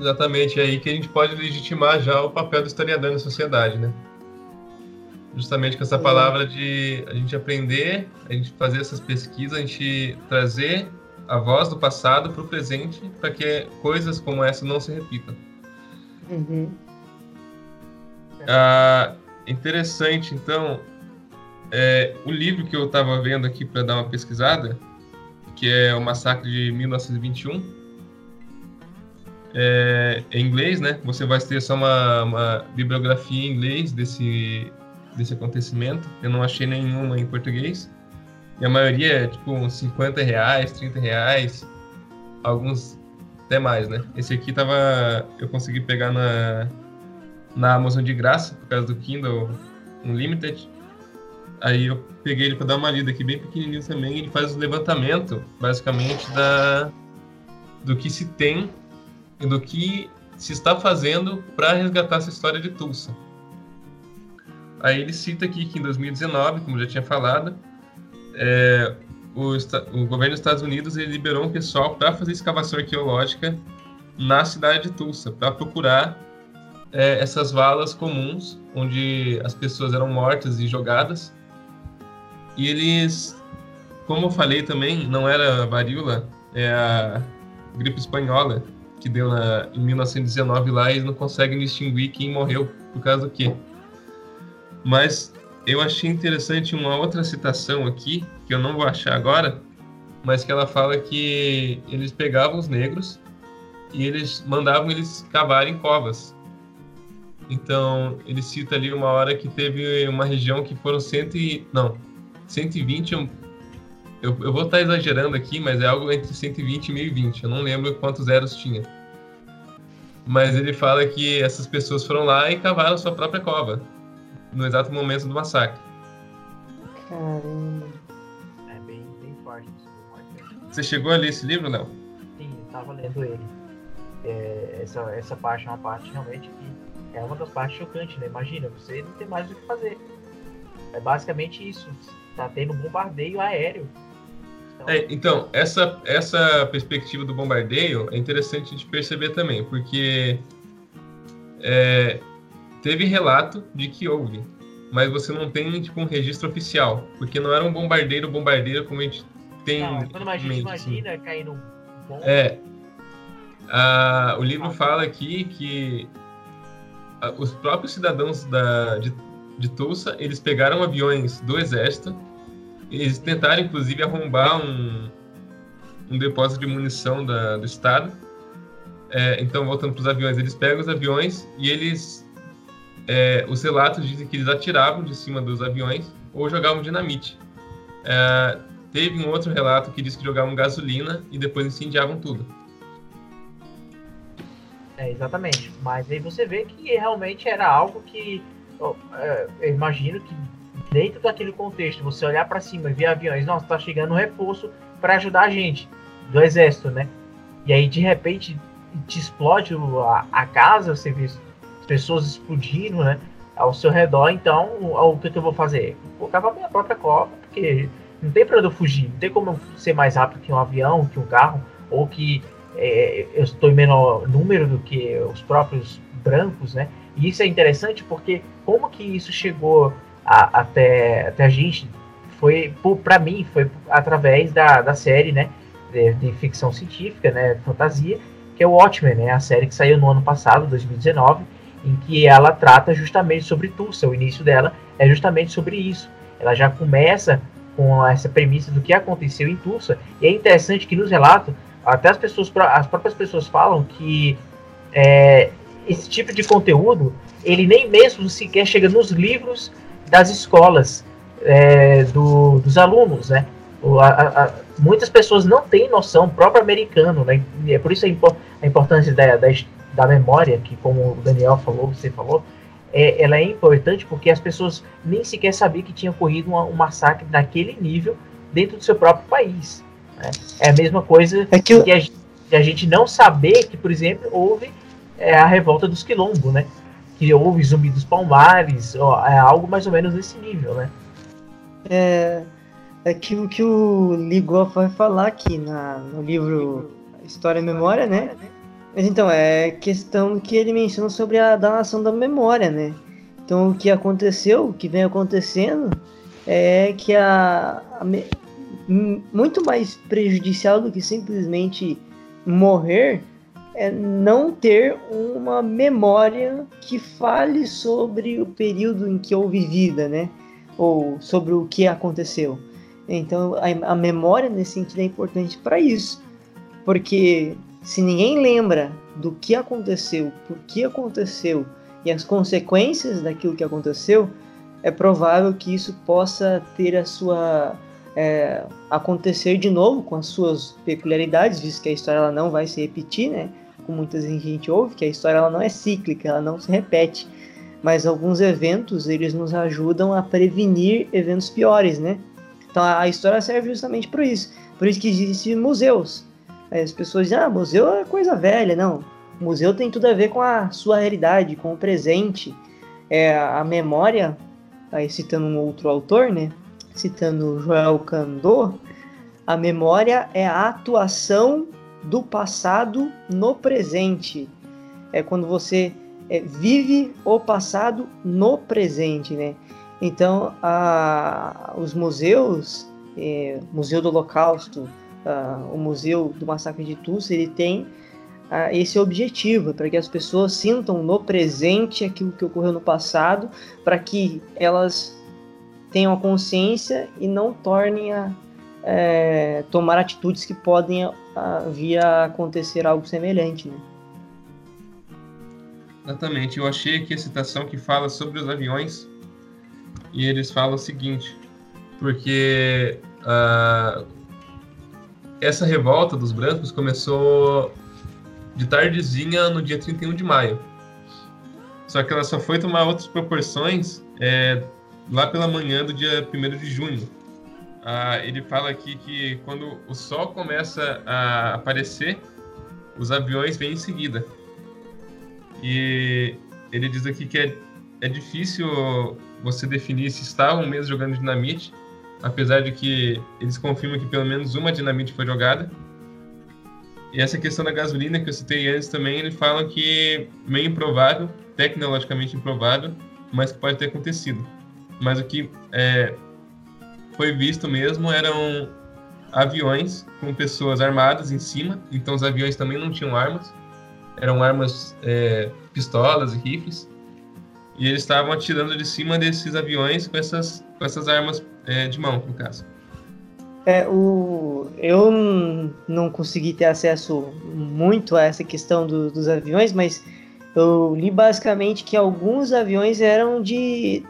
Speaker 1: Exatamente, é aí que a gente pode legitimar já o papel do historiador na sociedade, né? Justamente com essa palavra de a gente aprender, a gente fazer essas pesquisas, a gente trazer a voz do passado para o presente, para que coisas como essa não se repitam. Uhum. Ah, interessante, então, é, o livro que eu estava vendo aqui para dar uma pesquisada, que é o Massacre de 1921, é, em inglês, né? Você vai ter só uma, uma, bibliografia em inglês desse, desse acontecimento. Eu não achei nenhuma em português. E a maioria é tipo uns 50 reais, 30 reais, alguns até mais, né? Esse aqui tava. Eu consegui pegar na, na Amazon de graça, por causa do Kindle Unlimited. aí eu peguei ele para dar uma lida aqui bem pequenininho também. Ele faz o levantamento, basicamente, da do que se tem e do que se está fazendo para resgatar essa história de Tulsa. Aí ele cita aqui que em 2019, como já tinha falado, é, o, o, governo dos Estados Unidos liberou um pessoal para fazer escavação arqueológica na cidade de Tulsa, para procurar é, essas valas comuns onde as pessoas eram mortas e jogadas. E eles, como eu falei também, não era varíola, é a gripe espanhola que deu na, em 1919 lá eles não conseguem distinguir quem morreu por causa do quê. Mas eu achei interessante uma outra citação aqui, que eu não vou achar agora, mas que ela fala que eles pegavam os negros e eles mandavam eles cavarem covas. Então, ele cita ali uma hora que teve uma região que foram cento e, não, 120, eu, eu vou estar exagerando aqui, mas é algo entre 120 e 1020, eu não lembro quantos zeros tinha. Mas ele fala que essas pessoas foram lá e cavaram sua própria cova no exato momento do massacre.
Speaker 2: Caramba.
Speaker 3: É bem, bem forte isso.
Speaker 1: Você chegou a ler esse livro, Léo?
Speaker 3: Sim, eu estava lendo ele. É, essa, essa parte é uma parte realmente que é uma das partes chocantes, né? Imagina, você não tem mais o que fazer. É basicamente isso. Tá tendo um bombardeio aéreo.
Speaker 1: Então, é, então essa, essa perspectiva do bombardeio é interessante de perceber também, porque é, teve relato de que houve, mas você não tem tipo um registro oficial, porque não era um bombardeiro bombardeiro como a gente tem. Não,
Speaker 3: quando a gente imagina assim. cair num bomba.
Speaker 1: É. Ah, o livro ah. fala aqui que os próprios cidadãos da, de, de Tulsa eles pegaram aviões do exército, eles tentaram inclusive arrombar um, um depósito de munição da, do estado. É, então, voltando para os aviões, eles pegam os aviões e eles é, os relatos dizem que eles atiravam de cima dos aviões ou jogavam dinamite. É, teve um outro relato que diz que jogavam gasolina e depois incendiavam tudo.
Speaker 3: É, exatamente. Mas aí você vê que realmente era algo que é, eu imagino que dentro daquele contexto, você olhar para cima e ver aviões, nossa, tá chegando um reforço para ajudar a gente do exército, né? E aí de repente te explode a, a casa, você vê pessoas explodindo, né? Ao seu redor, então, o que, que eu vou fazer? Vou cavar minha própria cova, porque não tem para eu fugir, não tem como eu ser mais rápido que um avião, que um carro, ou que é, eu estou em menor número do que os próprios brancos, né? E isso é interessante porque como que isso chegou a, até, até a gente foi, para mim, foi através da, da série, né? De, de, ficção científica, né? Fantasia, que é o Watchmen, né? A série que saiu no ano passado, 2019 em que ela trata justamente sobre Tulsa. O início dela é justamente sobre isso. Ela já começa com essa premissa do que aconteceu em Tulsa. E é interessante que nos relatos, até as pessoas, as próprias pessoas falam que é, esse tipo de conteúdo, ele nem mesmo sequer chega nos livros das escolas é, do, dos alunos, né? A, a, muitas pessoas não têm noção, o próprio americano, né? É por isso a, impo a importância da, da, da memória, que como o Daniel falou, você falou, é, ela é importante porque as pessoas nem sequer sabiam que tinha ocorrido um massacre daquele nível dentro do seu próprio país. Né? É a mesma coisa é que, que, a, a, gente não saber que, por exemplo, houve é, a revolta dos quilombos, né? Que houve zumbi dos palmares, ó, é algo mais ou menos nesse nível, né?
Speaker 2: É, é aquilo que o Ligoff vai falar aqui na, no livro História e Memória, né? Mas então, é questão que ele menciona sobre a danação da memória, né? Então, o que aconteceu, o que vem acontecendo, é que a, a muito mais prejudicial do que simplesmente morrer é não ter uma memória que fale sobre o período em que houve vida, né? Ou sobre o que aconteceu. Então, a, a memória nesse sentido é importante para isso, porque se ninguém lembra do que aconteceu, por que aconteceu e as consequências daquilo que aconteceu, é provável que isso possa ter a sua é, acontecer de novo com as suas peculiaridades, visto que a história ela não vai se repetir, né? Como muitas vezes a gente ouve, que a história ela não é cíclica, ela não se repete. mas alguns eventos eles nos ajudam a prevenir eventos piores, né? Então a história serve justamente para isso. Por isso que existem museus. As pessoas dizem, ah, museu é coisa velha. Não, museu tem tudo a ver com a sua realidade, com o presente. É, a memória, aí citando um outro autor, né? Citando Joel Candor, a memória é a atuação do passado no presente. É quando você é, vive o passado no presente, né? Então, a, os museus, é, Museu do Holocausto, a, o Museu do Massacre de Tulsa, ele tem a, esse objetivo, para que as pessoas sintam no presente aquilo que ocorreu no passado, para que elas tenham consciência e não tornem a é, tomar atitudes que podem a, vir a acontecer algo semelhante. Né?
Speaker 1: Exatamente. Eu achei aqui a citação que fala sobre os aviões e eles falam o seguinte, porque uh, essa revolta dos brancos começou de tardezinha no dia 31 de maio. Só que ela só foi tomar outras proporções é, lá pela manhã do dia 1 de junho. Uh, ele fala aqui que quando o sol começa a aparecer, os aviões vêm em seguida. E ele diz aqui que é, é difícil você definir se estavam mesmo jogando dinamite, apesar de que eles confirmam que pelo menos uma dinamite foi jogada. E essa questão da gasolina que eu citei antes também, ele fala que meio improvável, tecnologicamente improvável, mas que pode ter acontecido. Mas o que é, foi visto mesmo eram aviões com pessoas armadas em cima, então os aviões também não tinham armas, eram armas, é, pistolas e rifles, e eles estavam atirando de cima desses aviões com essas, com essas armas é, de mão, no caso.
Speaker 2: É, o, eu não consegui ter acesso muito a essa questão do, dos aviões, mas eu li basicamente que alguns aviões eram de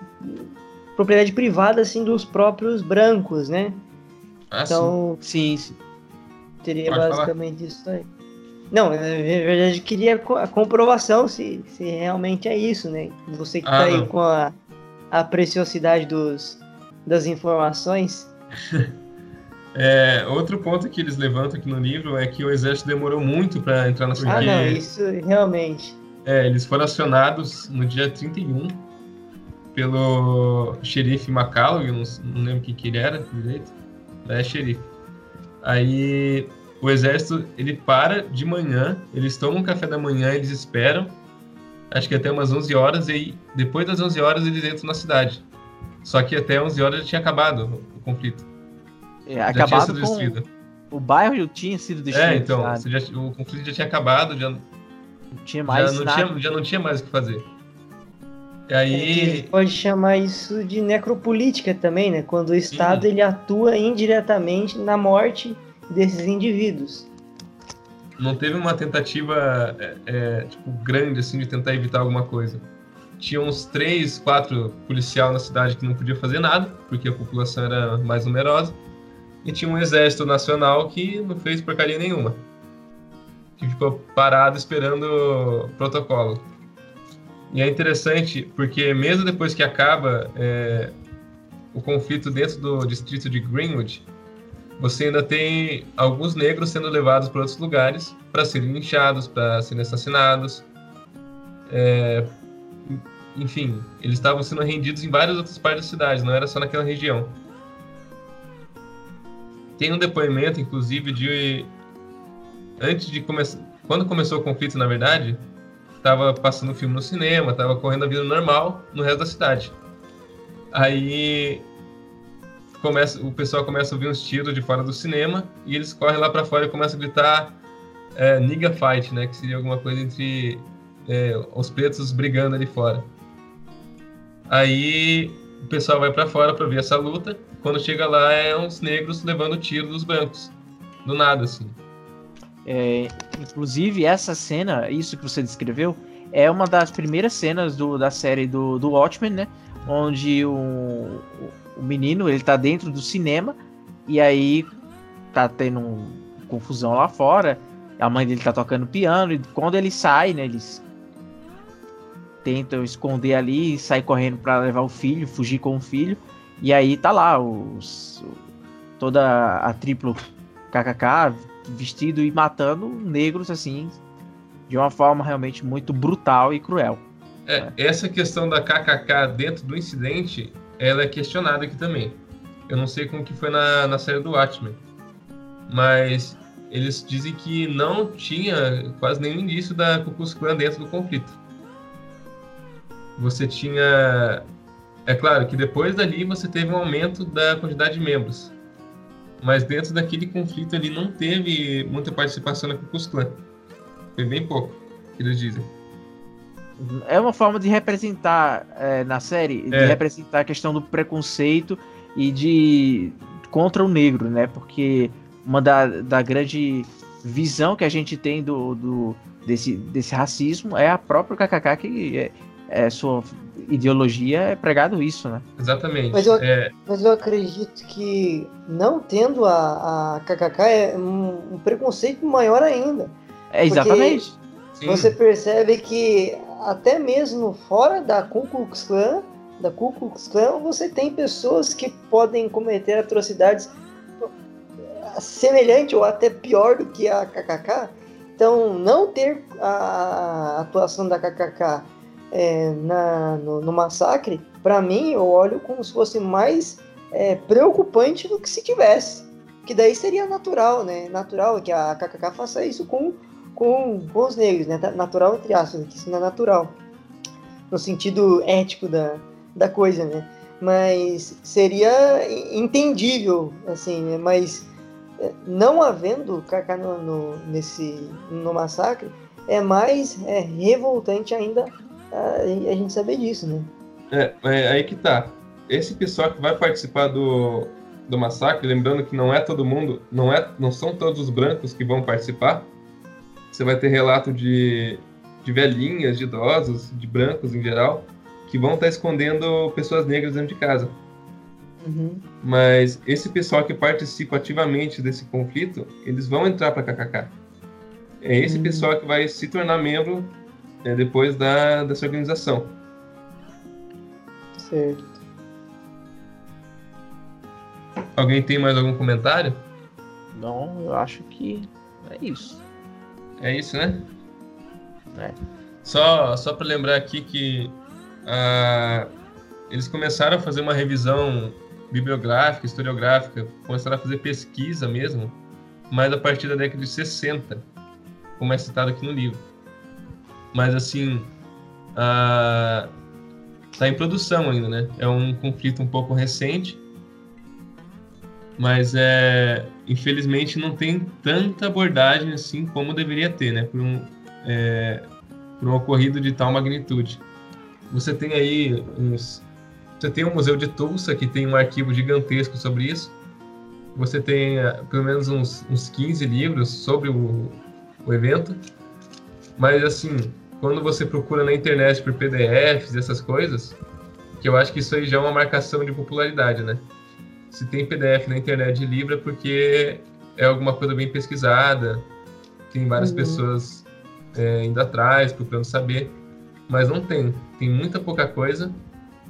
Speaker 2: propriedade privada assim dos próprios brancos, né?
Speaker 3: Ah, então, sim, sim.
Speaker 2: Teria Pode basicamente falar. isso aí. Não, na verdade eu queria a comprovação se, se realmente é isso, né? Você que ah, tá aí com a, a preciosidade dos, das informações. [LAUGHS]
Speaker 1: é, outro ponto que eles levantam aqui no livro é que o exército demorou muito para entrar na
Speaker 2: cidade. Ah, não, isso realmente.
Speaker 1: É, eles foram acionados no dia 31 pelo xerife eu não, não lembro quem que ele era direito. É xerife. Aí o exército ele para de manhã, eles tomam café da manhã, eles esperam, acho que até umas 11 horas, e depois das 11 horas eles entram na cidade. Só que até 11 horas já tinha acabado o conflito.
Speaker 3: É, já acabado tinha sido destruído. O bairro já tinha sido destruído.
Speaker 1: É, então, já, o conflito já tinha acabado, já não
Speaker 3: tinha mais
Speaker 1: já não, tinha, já não tinha mais o que fazer. E aí...
Speaker 2: pode chamar isso de necropolítica também, né? Quando o Estado ele atua indiretamente na morte desses indivíduos.
Speaker 1: Não teve uma tentativa é, é, tipo, grande assim de tentar evitar alguma coisa. Tinha uns três, quatro policiais na cidade que não podiam fazer nada, porque a população era mais numerosa. E tinha um exército nacional que não fez porcaria nenhuma. Que ficou parado esperando protocolo. E é interessante porque mesmo depois que acaba é, o conflito dentro do distrito de Greenwood, você ainda tem alguns negros sendo levados para outros lugares para serem linchados, para serem assassinados. É, enfim, eles estavam sendo rendidos em várias outras partes da cidade, não era só naquela região. Tem um depoimento, inclusive, de antes de começar, quando começou o conflito, na verdade, estava passando filme no cinema, estava correndo a vida normal no resto da cidade. Aí começa, o pessoal começa a ouvir uns tiros de fora do cinema e eles correm lá para fora e começam a gritar é, nigga fight, né? Que seria alguma coisa entre é, os pretos brigando ali fora. Aí o pessoal vai para fora para ver essa luta. Quando chega lá, é uns negros levando tiro dos brancos. Do nada, assim.
Speaker 3: É, inclusive, essa cena, isso que você descreveu, é uma das primeiras cenas do, da série do, do Watchmen, né? Onde o, o menino, ele tá dentro do cinema e aí tá tendo um, confusão lá fora. A mãe dele tá tocando piano e quando ele sai, né, eles tentam esconder ali, sai correndo para levar o filho, fugir com o filho. E aí tá lá os, toda a triplo KKK vestido e matando negros assim de uma forma realmente muito brutal e cruel.
Speaker 1: É, essa questão da KKK dentro do incidente, ela é questionada aqui também. Eu não sei como que foi na, na série do Watchmen, mas eles dizem que não tinha quase nenhum indício da Ku Klux Klan dentro do conflito. Você tinha... É claro que depois dali você teve um aumento da quantidade de membros, mas dentro daquele conflito ali não teve muita participação da Ku Klux Klan. Foi bem pouco, que eles dizem.
Speaker 3: É uma forma de representar é, na série, é. de representar a questão do preconceito e de contra o negro, né? Porque uma da, da grande visão que a gente tem do, do desse, desse racismo é a própria KKK que é, é sua ideologia é pregado isso, né?
Speaker 1: Exatamente.
Speaker 2: Mas eu,
Speaker 1: é...
Speaker 2: mas eu acredito que não tendo a, a KKK é um, um preconceito maior ainda.
Speaker 3: É exatamente.
Speaker 2: Você percebe que até mesmo fora da Ku Klux Klan, da Ku Klux Klan, você tem pessoas que podem cometer atrocidades semelhante ou até pior do que a KKK. Então, não ter a atuação da KKK é, na, no, no, massacre, para mim, eu olho como se fosse mais é, preocupante do que se tivesse. Que daí seria natural, né? Natural que a KKK faça isso com, com, os negros, né? Natural entre aspas, que isso não é natural. No sentido ético da, da coisa, né? Mas seria entendível, assim, né? mas é, não havendo KK no, no, nesse, no massacre, é mais é, revoltante ainda a, a, gente saber disso, né?
Speaker 1: É, é, aí que tá. Esse pessoal que vai participar do, do massacre, lembrando que não é todo mundo, não, é, não são todos os brancos que vão participar. Você vai ter relato de, de velhinhas, de idosos, de brancos em geral, que vão estar tá escondendo pessoas negras dentro de casa.
Speaker 2: Uhum.
Speaker 1: Mas esse pessoal que participa ativamente desse conflito, eles vão entrar para KKK. É esse uhum. pessoal que vai se tornar membro é, depois da, dessa organização.
Speaker 2: Certo.
Speaker 1: Alguém tem mais algum comentário?
Speaker 3: Não, eu acho que é isso.
Speaker 1: É isso, né?
Speaker 3: É.
Speaker 1: Só, só para lembrar aqui que uh, eles começaram a fazer uma revisão bibliográfica, historiográfica, começaram a fazer pesquisa mesmo, mas a partir da década de 60, como é citado aqui no livro. Mas assim, está em produção ainda, né? É um conflito um pouco recente, mas é infelizmente não tem tanta abordagem assim como deveria ter, né? Por um, é, por um ocorrido de tal magnitude. Você tem aí uns você tem o Museu de Tulsa, que tem um arquivo gigantesco sobre isso. Você tem uh, pelo menos uns, uns 15 livros sobre o, o evento. Mas, assim, quando você procura na internet por PDFs e essas coisas, que eu acho que isso aí já é uma marcação de popularidade, né? Se tem PDF na internet de livro é porque é alguma coisa bem pesquisada, tem várias uhum. pessoas é, indo atrás, procurando saber, mas não tem. Tem muita pouca coisa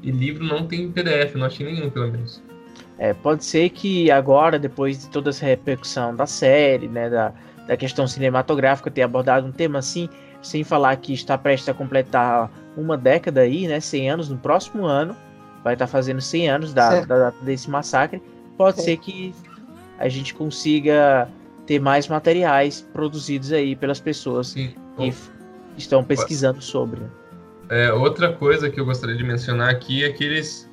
Speaker 1: e livro não tem PDF, não achei nenhum, pelo menos.
Speaker 3: É, pode ser que agora, depois de toda essa repercussão da série, né, da, da questão cinematográfica, ter abordado um tema assim, sem falar que está prestes a completar uma década aí, né, 100 anos no próximo ano, vai estar fazendo 100 anos da, da, desse massacre, pode ser que a gente consiga ter mais materiais produzidos aí pelas pessoas Sim. que estão pesquisando sobre.
Speaker 1: É, outra coisa que eu gostaria de mencionar aqui é que eles,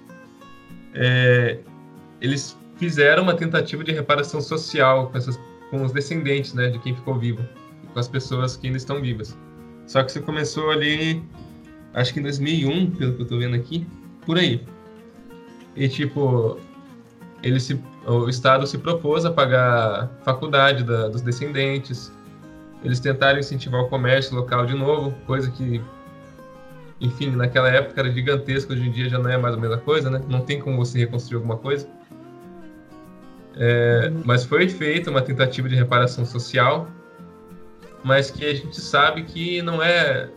Speaker 1: é, eles fizeram uma tentativa de reparação social com, essas, com os descendentes né, de quem ficou vivo, com as pessoas que ainda estão vivas. Só que isso começou ali, acho que em 2001, pelo que eu estou vendo aqui, por aí. E tipo, ele se, o Estado se propôs a pagar faculdade da, dos descendentes. Eles tentaram incentivar o comércio local de novo, coisa que enfim, naquela época era gigantesco, hoje em dia já não é mais a mesma coisa, né? Não tem como você reconstruir alguma coisa. É, mas foi feita uma tentativa de reparação social, mas que a gente sabe que não é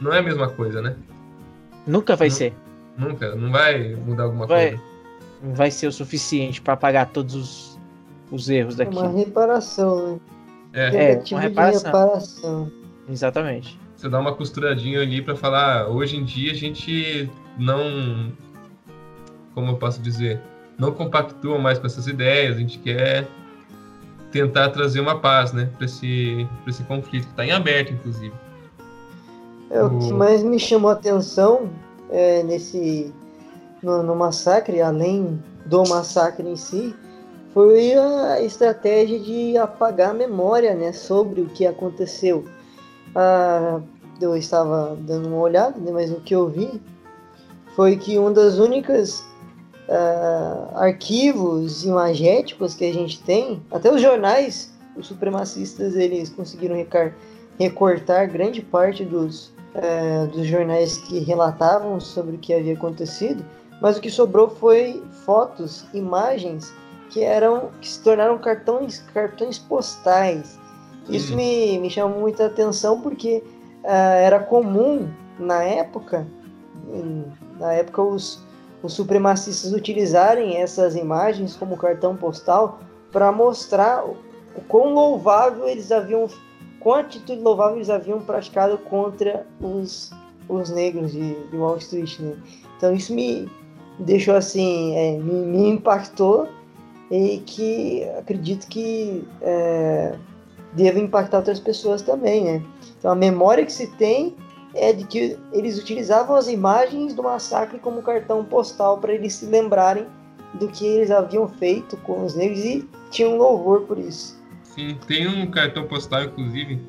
Speaker 1: não é a mesma coisa, né?
Speaker 3: Nunca vai ser.
Speaker 1: Nunca, não vai mudar alguma
Speaker 3: Vai,
Speaker 1: coisa.
Speaker 3: não vai ser o suficiente pra apagar todos os, os erros
Speaker 2: É
Speaker 3: daqui.
Speaker 2: uma reparação, né?
Speaker 1: É,
Speaker 3: É, uma reparação.
Speaker 2: reparação.
Speaker 3: Exatamente.
Speaker 1: você dá uma costuradinha ali pra falar, "Ah, hoje em dia a gente não. Como eu posso dizer? Não compactua mais com essas ideias, a gente quer tentar trazer uma paz, né, pra esse, pra esse conflito, que tá em aberto, inclusive.
Speaker 2: É, o que mais me chamou a atenção é, nesse no, no massacre, além do massacre em si, foi a estratégia de apagar a memória né, sobre o que aconteceu. Ah, eu estava dando uma olhada, né, mas o que eu vi foi que um das únicas ah, arquivos imagéticos que a gente tem, até os jornais, os supremacistas, eles conseguiram recar- recortar grande parte dos, eh, dos jornais que relatavam sobre o que havia acontecido, mas o que sobrou foi fotos, imagens que eram que se tornaram cartões, cartões postais. Isso
Speaker 1: Hum.
Speaker 2: me, me chamou muita atenção porque ah, era comum na época, na época os, os supremacistas utilizarem essas imagens como cartão postal para mostrar o, quão louvável eles haviam, quão atitude louvável eles haviam praticado contra os, os negros de, de Wall Street. Né? Então isso me deixou assim, é, me, me impactou e que acredito que é, deva impactar outras pessoas também, né? Então a memória que se tem é de que eles utilizavam as imagens do massacre como cartão postal para eles se lembrarem do que eles haviam feito com os negros e tinham louvor por isso.
Speaker 1: Sim, tem um cartão postal, inclusive,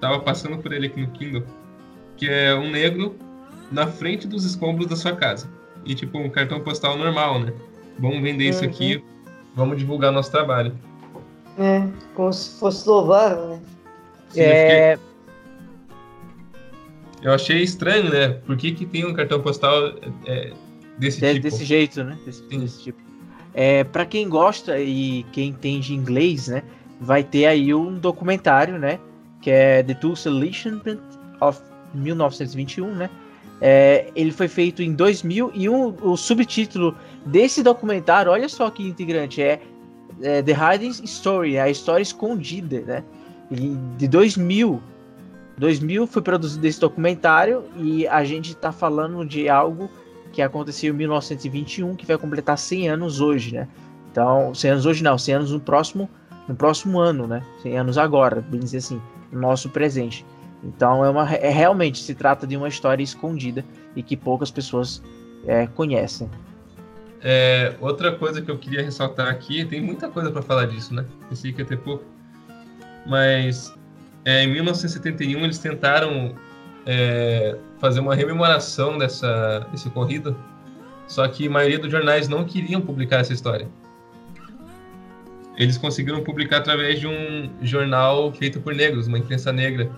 Speaker 1: tava passando por ele aqui no Kindle, que é um negro na frente dos escombros da sua casa. E tipo, um cartão postal normal, né? Vamos vender isso
Speaker 2: Uhum.
Speaker 1: aqui, vamos divulgar nosso trabalho.
Speaker 2: É, como se fosse louvável, né?
Speaker 1: Sim, eu, fiquei-
Speaker 3: é,
Speaker 1: eu achei estranho, né? Por que, que tem um cartão postal é, desse
Speaker 3: de-
Speaker 1: tipo?
Speaker 3: desse jeito, né? Desse, desse tipo. É, para quem gosta e quem entende inglês, né? Vai ter aí um documentário, né? Que é The Tulsa Enlistment of 1921, né? É, ele foi feito em 2000 e um, o subtítulo desse documentário, olha só que integrante, é, é The Hiding Story, a história escondida, né? E de 2000, 2000 foi produzido esse documentário e a gente tá falando de algo que aconteceu em 1921, que vai completar 100 anos hoje, né? Então, 100 anos hoje não, 100 anos no próximo, no próximo ano, né? 100 anos agora, bem dizer assim, no nosso presente. Então, é uma, é, realmente se trata de uma história escondida e que poucas pessoas é, conhecem.
Speaker 1: É, outra coisa que eu queria ressaltar aqui, tem muita coisa para falar disso, né? Pensei que ia ter pouco. Mas é, em 1971 eles tentaram é, fazer uma rememoração dessa, desse ocorrido, só que a maioria dos jornais não queriam publicar essa história. Eles conseguiram publicar através de um jornal feito por negros, uma imprensa negra.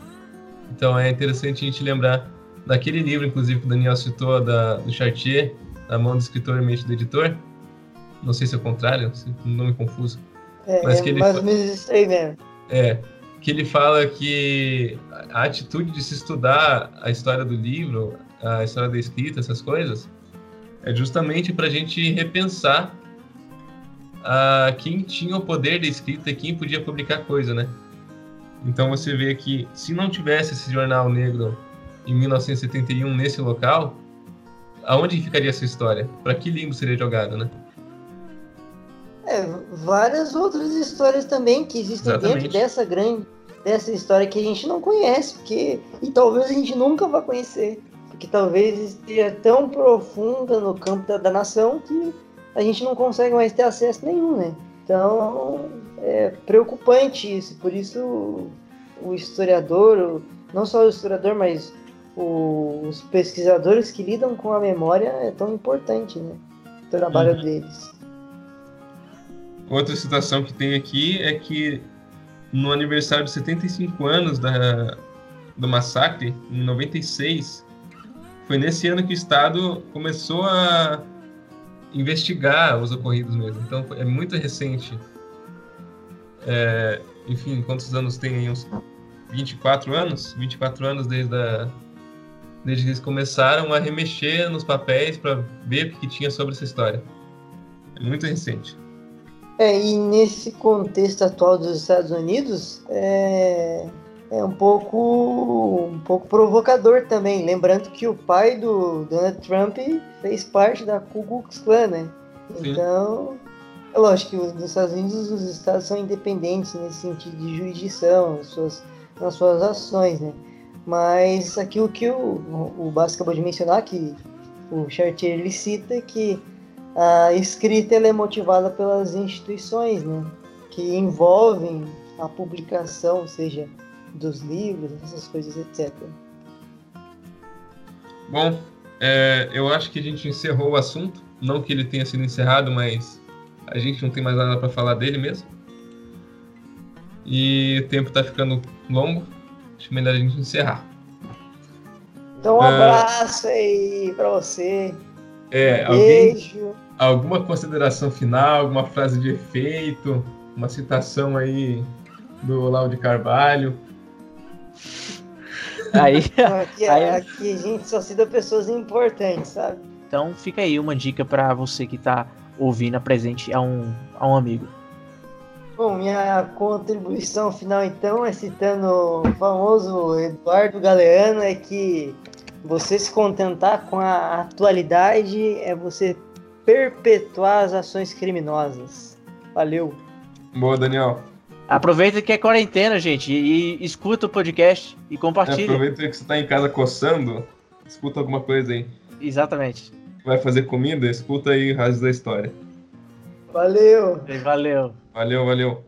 Speaker 1: Então é interessante a gente lembrar daquele livro, inclusive, que o Daniel citou, da, do Chartier, na mão do escritor e mente do editor. Não sei se é o contrário, se um nome confuso.
Speaker 2: É,
Speaker 1: Mas que ele
Speaker 2: isso aí mesmo.
Speaker 1: É, que ele fala que a atitude de se estudar a história do livro, a história da escrita, essas coisas, é justamente para a gente repensar a quem tinha o poder da escrita e quem podia publicar coisa, né? Então você vê que se não tivesse esse jornal negro em 1971 nesse local, aonde ficaria essa história? Para que limbo seria jogado, né?
Speaker 2: É, várias outras histórias também que existem
Speaker 1: Exatamente.
Speaker 2: dentro dessa grande dessa história que a gente não conhece, porque e talvez a gente nunca vá conhecer, porque talvez esteja tão profunda no campo da, da nação que a gente não consegue mais ter acesso nenhum, né? Então é preocupante isso, por isso o, o historiador, o- não só o historiador, mas o- os pesquisadores que lidam com a memória é tão importante, né? O trabalho
Speaker 1: Uhum.
Speaker 2: deles.
Speaker 1: Outra situação que tem aqui é que no aniversário de 75 anos da, do massacre, em 96, foi nesse ano que o Estado começou a investigar os ocorridos mesmo. Então é muito recente. É, enfim, quantos anos tem aí? Uns 24 anos? 24 anos desde a, desde que eles começaram a remexer nos papéis para ver o que tinha sobre essa história. É muito recente.
Speaker 2: É, e nesse contexto atual dos Estados Unidos, é, é um pouco um pouco provocador também, lembrando que o pai do Donald Trump fez parte da Ku Klux Klan, né?
Speaker 1: Sim.
Speaker 2: Então, é lógico que os, nos Estados Unidos os estados são independentes nesse sentido de jurisdição, nas suas, nas suas ações, né? Mas aquilo que o, o Basso acabou de mencionar, que o Chartier ele cita, que a escrita ela é motivada pelas instituições, né? Que envolvem a publicação, seja dos livros, essas coisas, etc.
Speaker 1: Bom, é, eu acho que a gente encerrou o assunto. Não que ele tenha sido encerrado, mas a gente não tem mais nada para falar dele mesmo. E o tempo está ficando longo. Acho melhor a gente encerrar.
Speaker 2: Então um
Speaker 1: É.
Speaker 2: abraço aí pra você.
Speaker 1: É, alguém,
Speaker 2: Beijo.
Speaker 1: alguma consideração final, alguma frase de efeito, uma citação aí do Olavo de Carvalho.
Speaker 3: Aí, [LAUGHS]
Speaker 2: Aqui,
Speaker 3: Aí-
Speaker 2: aqui a gente só cita pessoas importantes, sabe?
Speaker 3: então fica aí uma dica para você que tá ouvindo, apresente a um, a um amigo.
Speaker 2: Bom, minha contribuição final então é citando o famoso Eduardo Galeano é que você se contentar com a atualidade é você perpetuar as ações criminosas. Valeu.
Speaker 1: Boa, Daniel.
Speaker 3: Aproveita que é quarentena, gente, e, e escuta o podcast e compartilha.
Speaker 1: Aproveita que você está em casa coçando, escuta alguma coisa aí.
Speaker 3: Exatamente.
Speaker 1: Vai fazer comida? Escuta aí o resto da história.
Speaker 2: Valeu.
Speaker 3: Valeu.
Speaker 1: Valeu, valeu.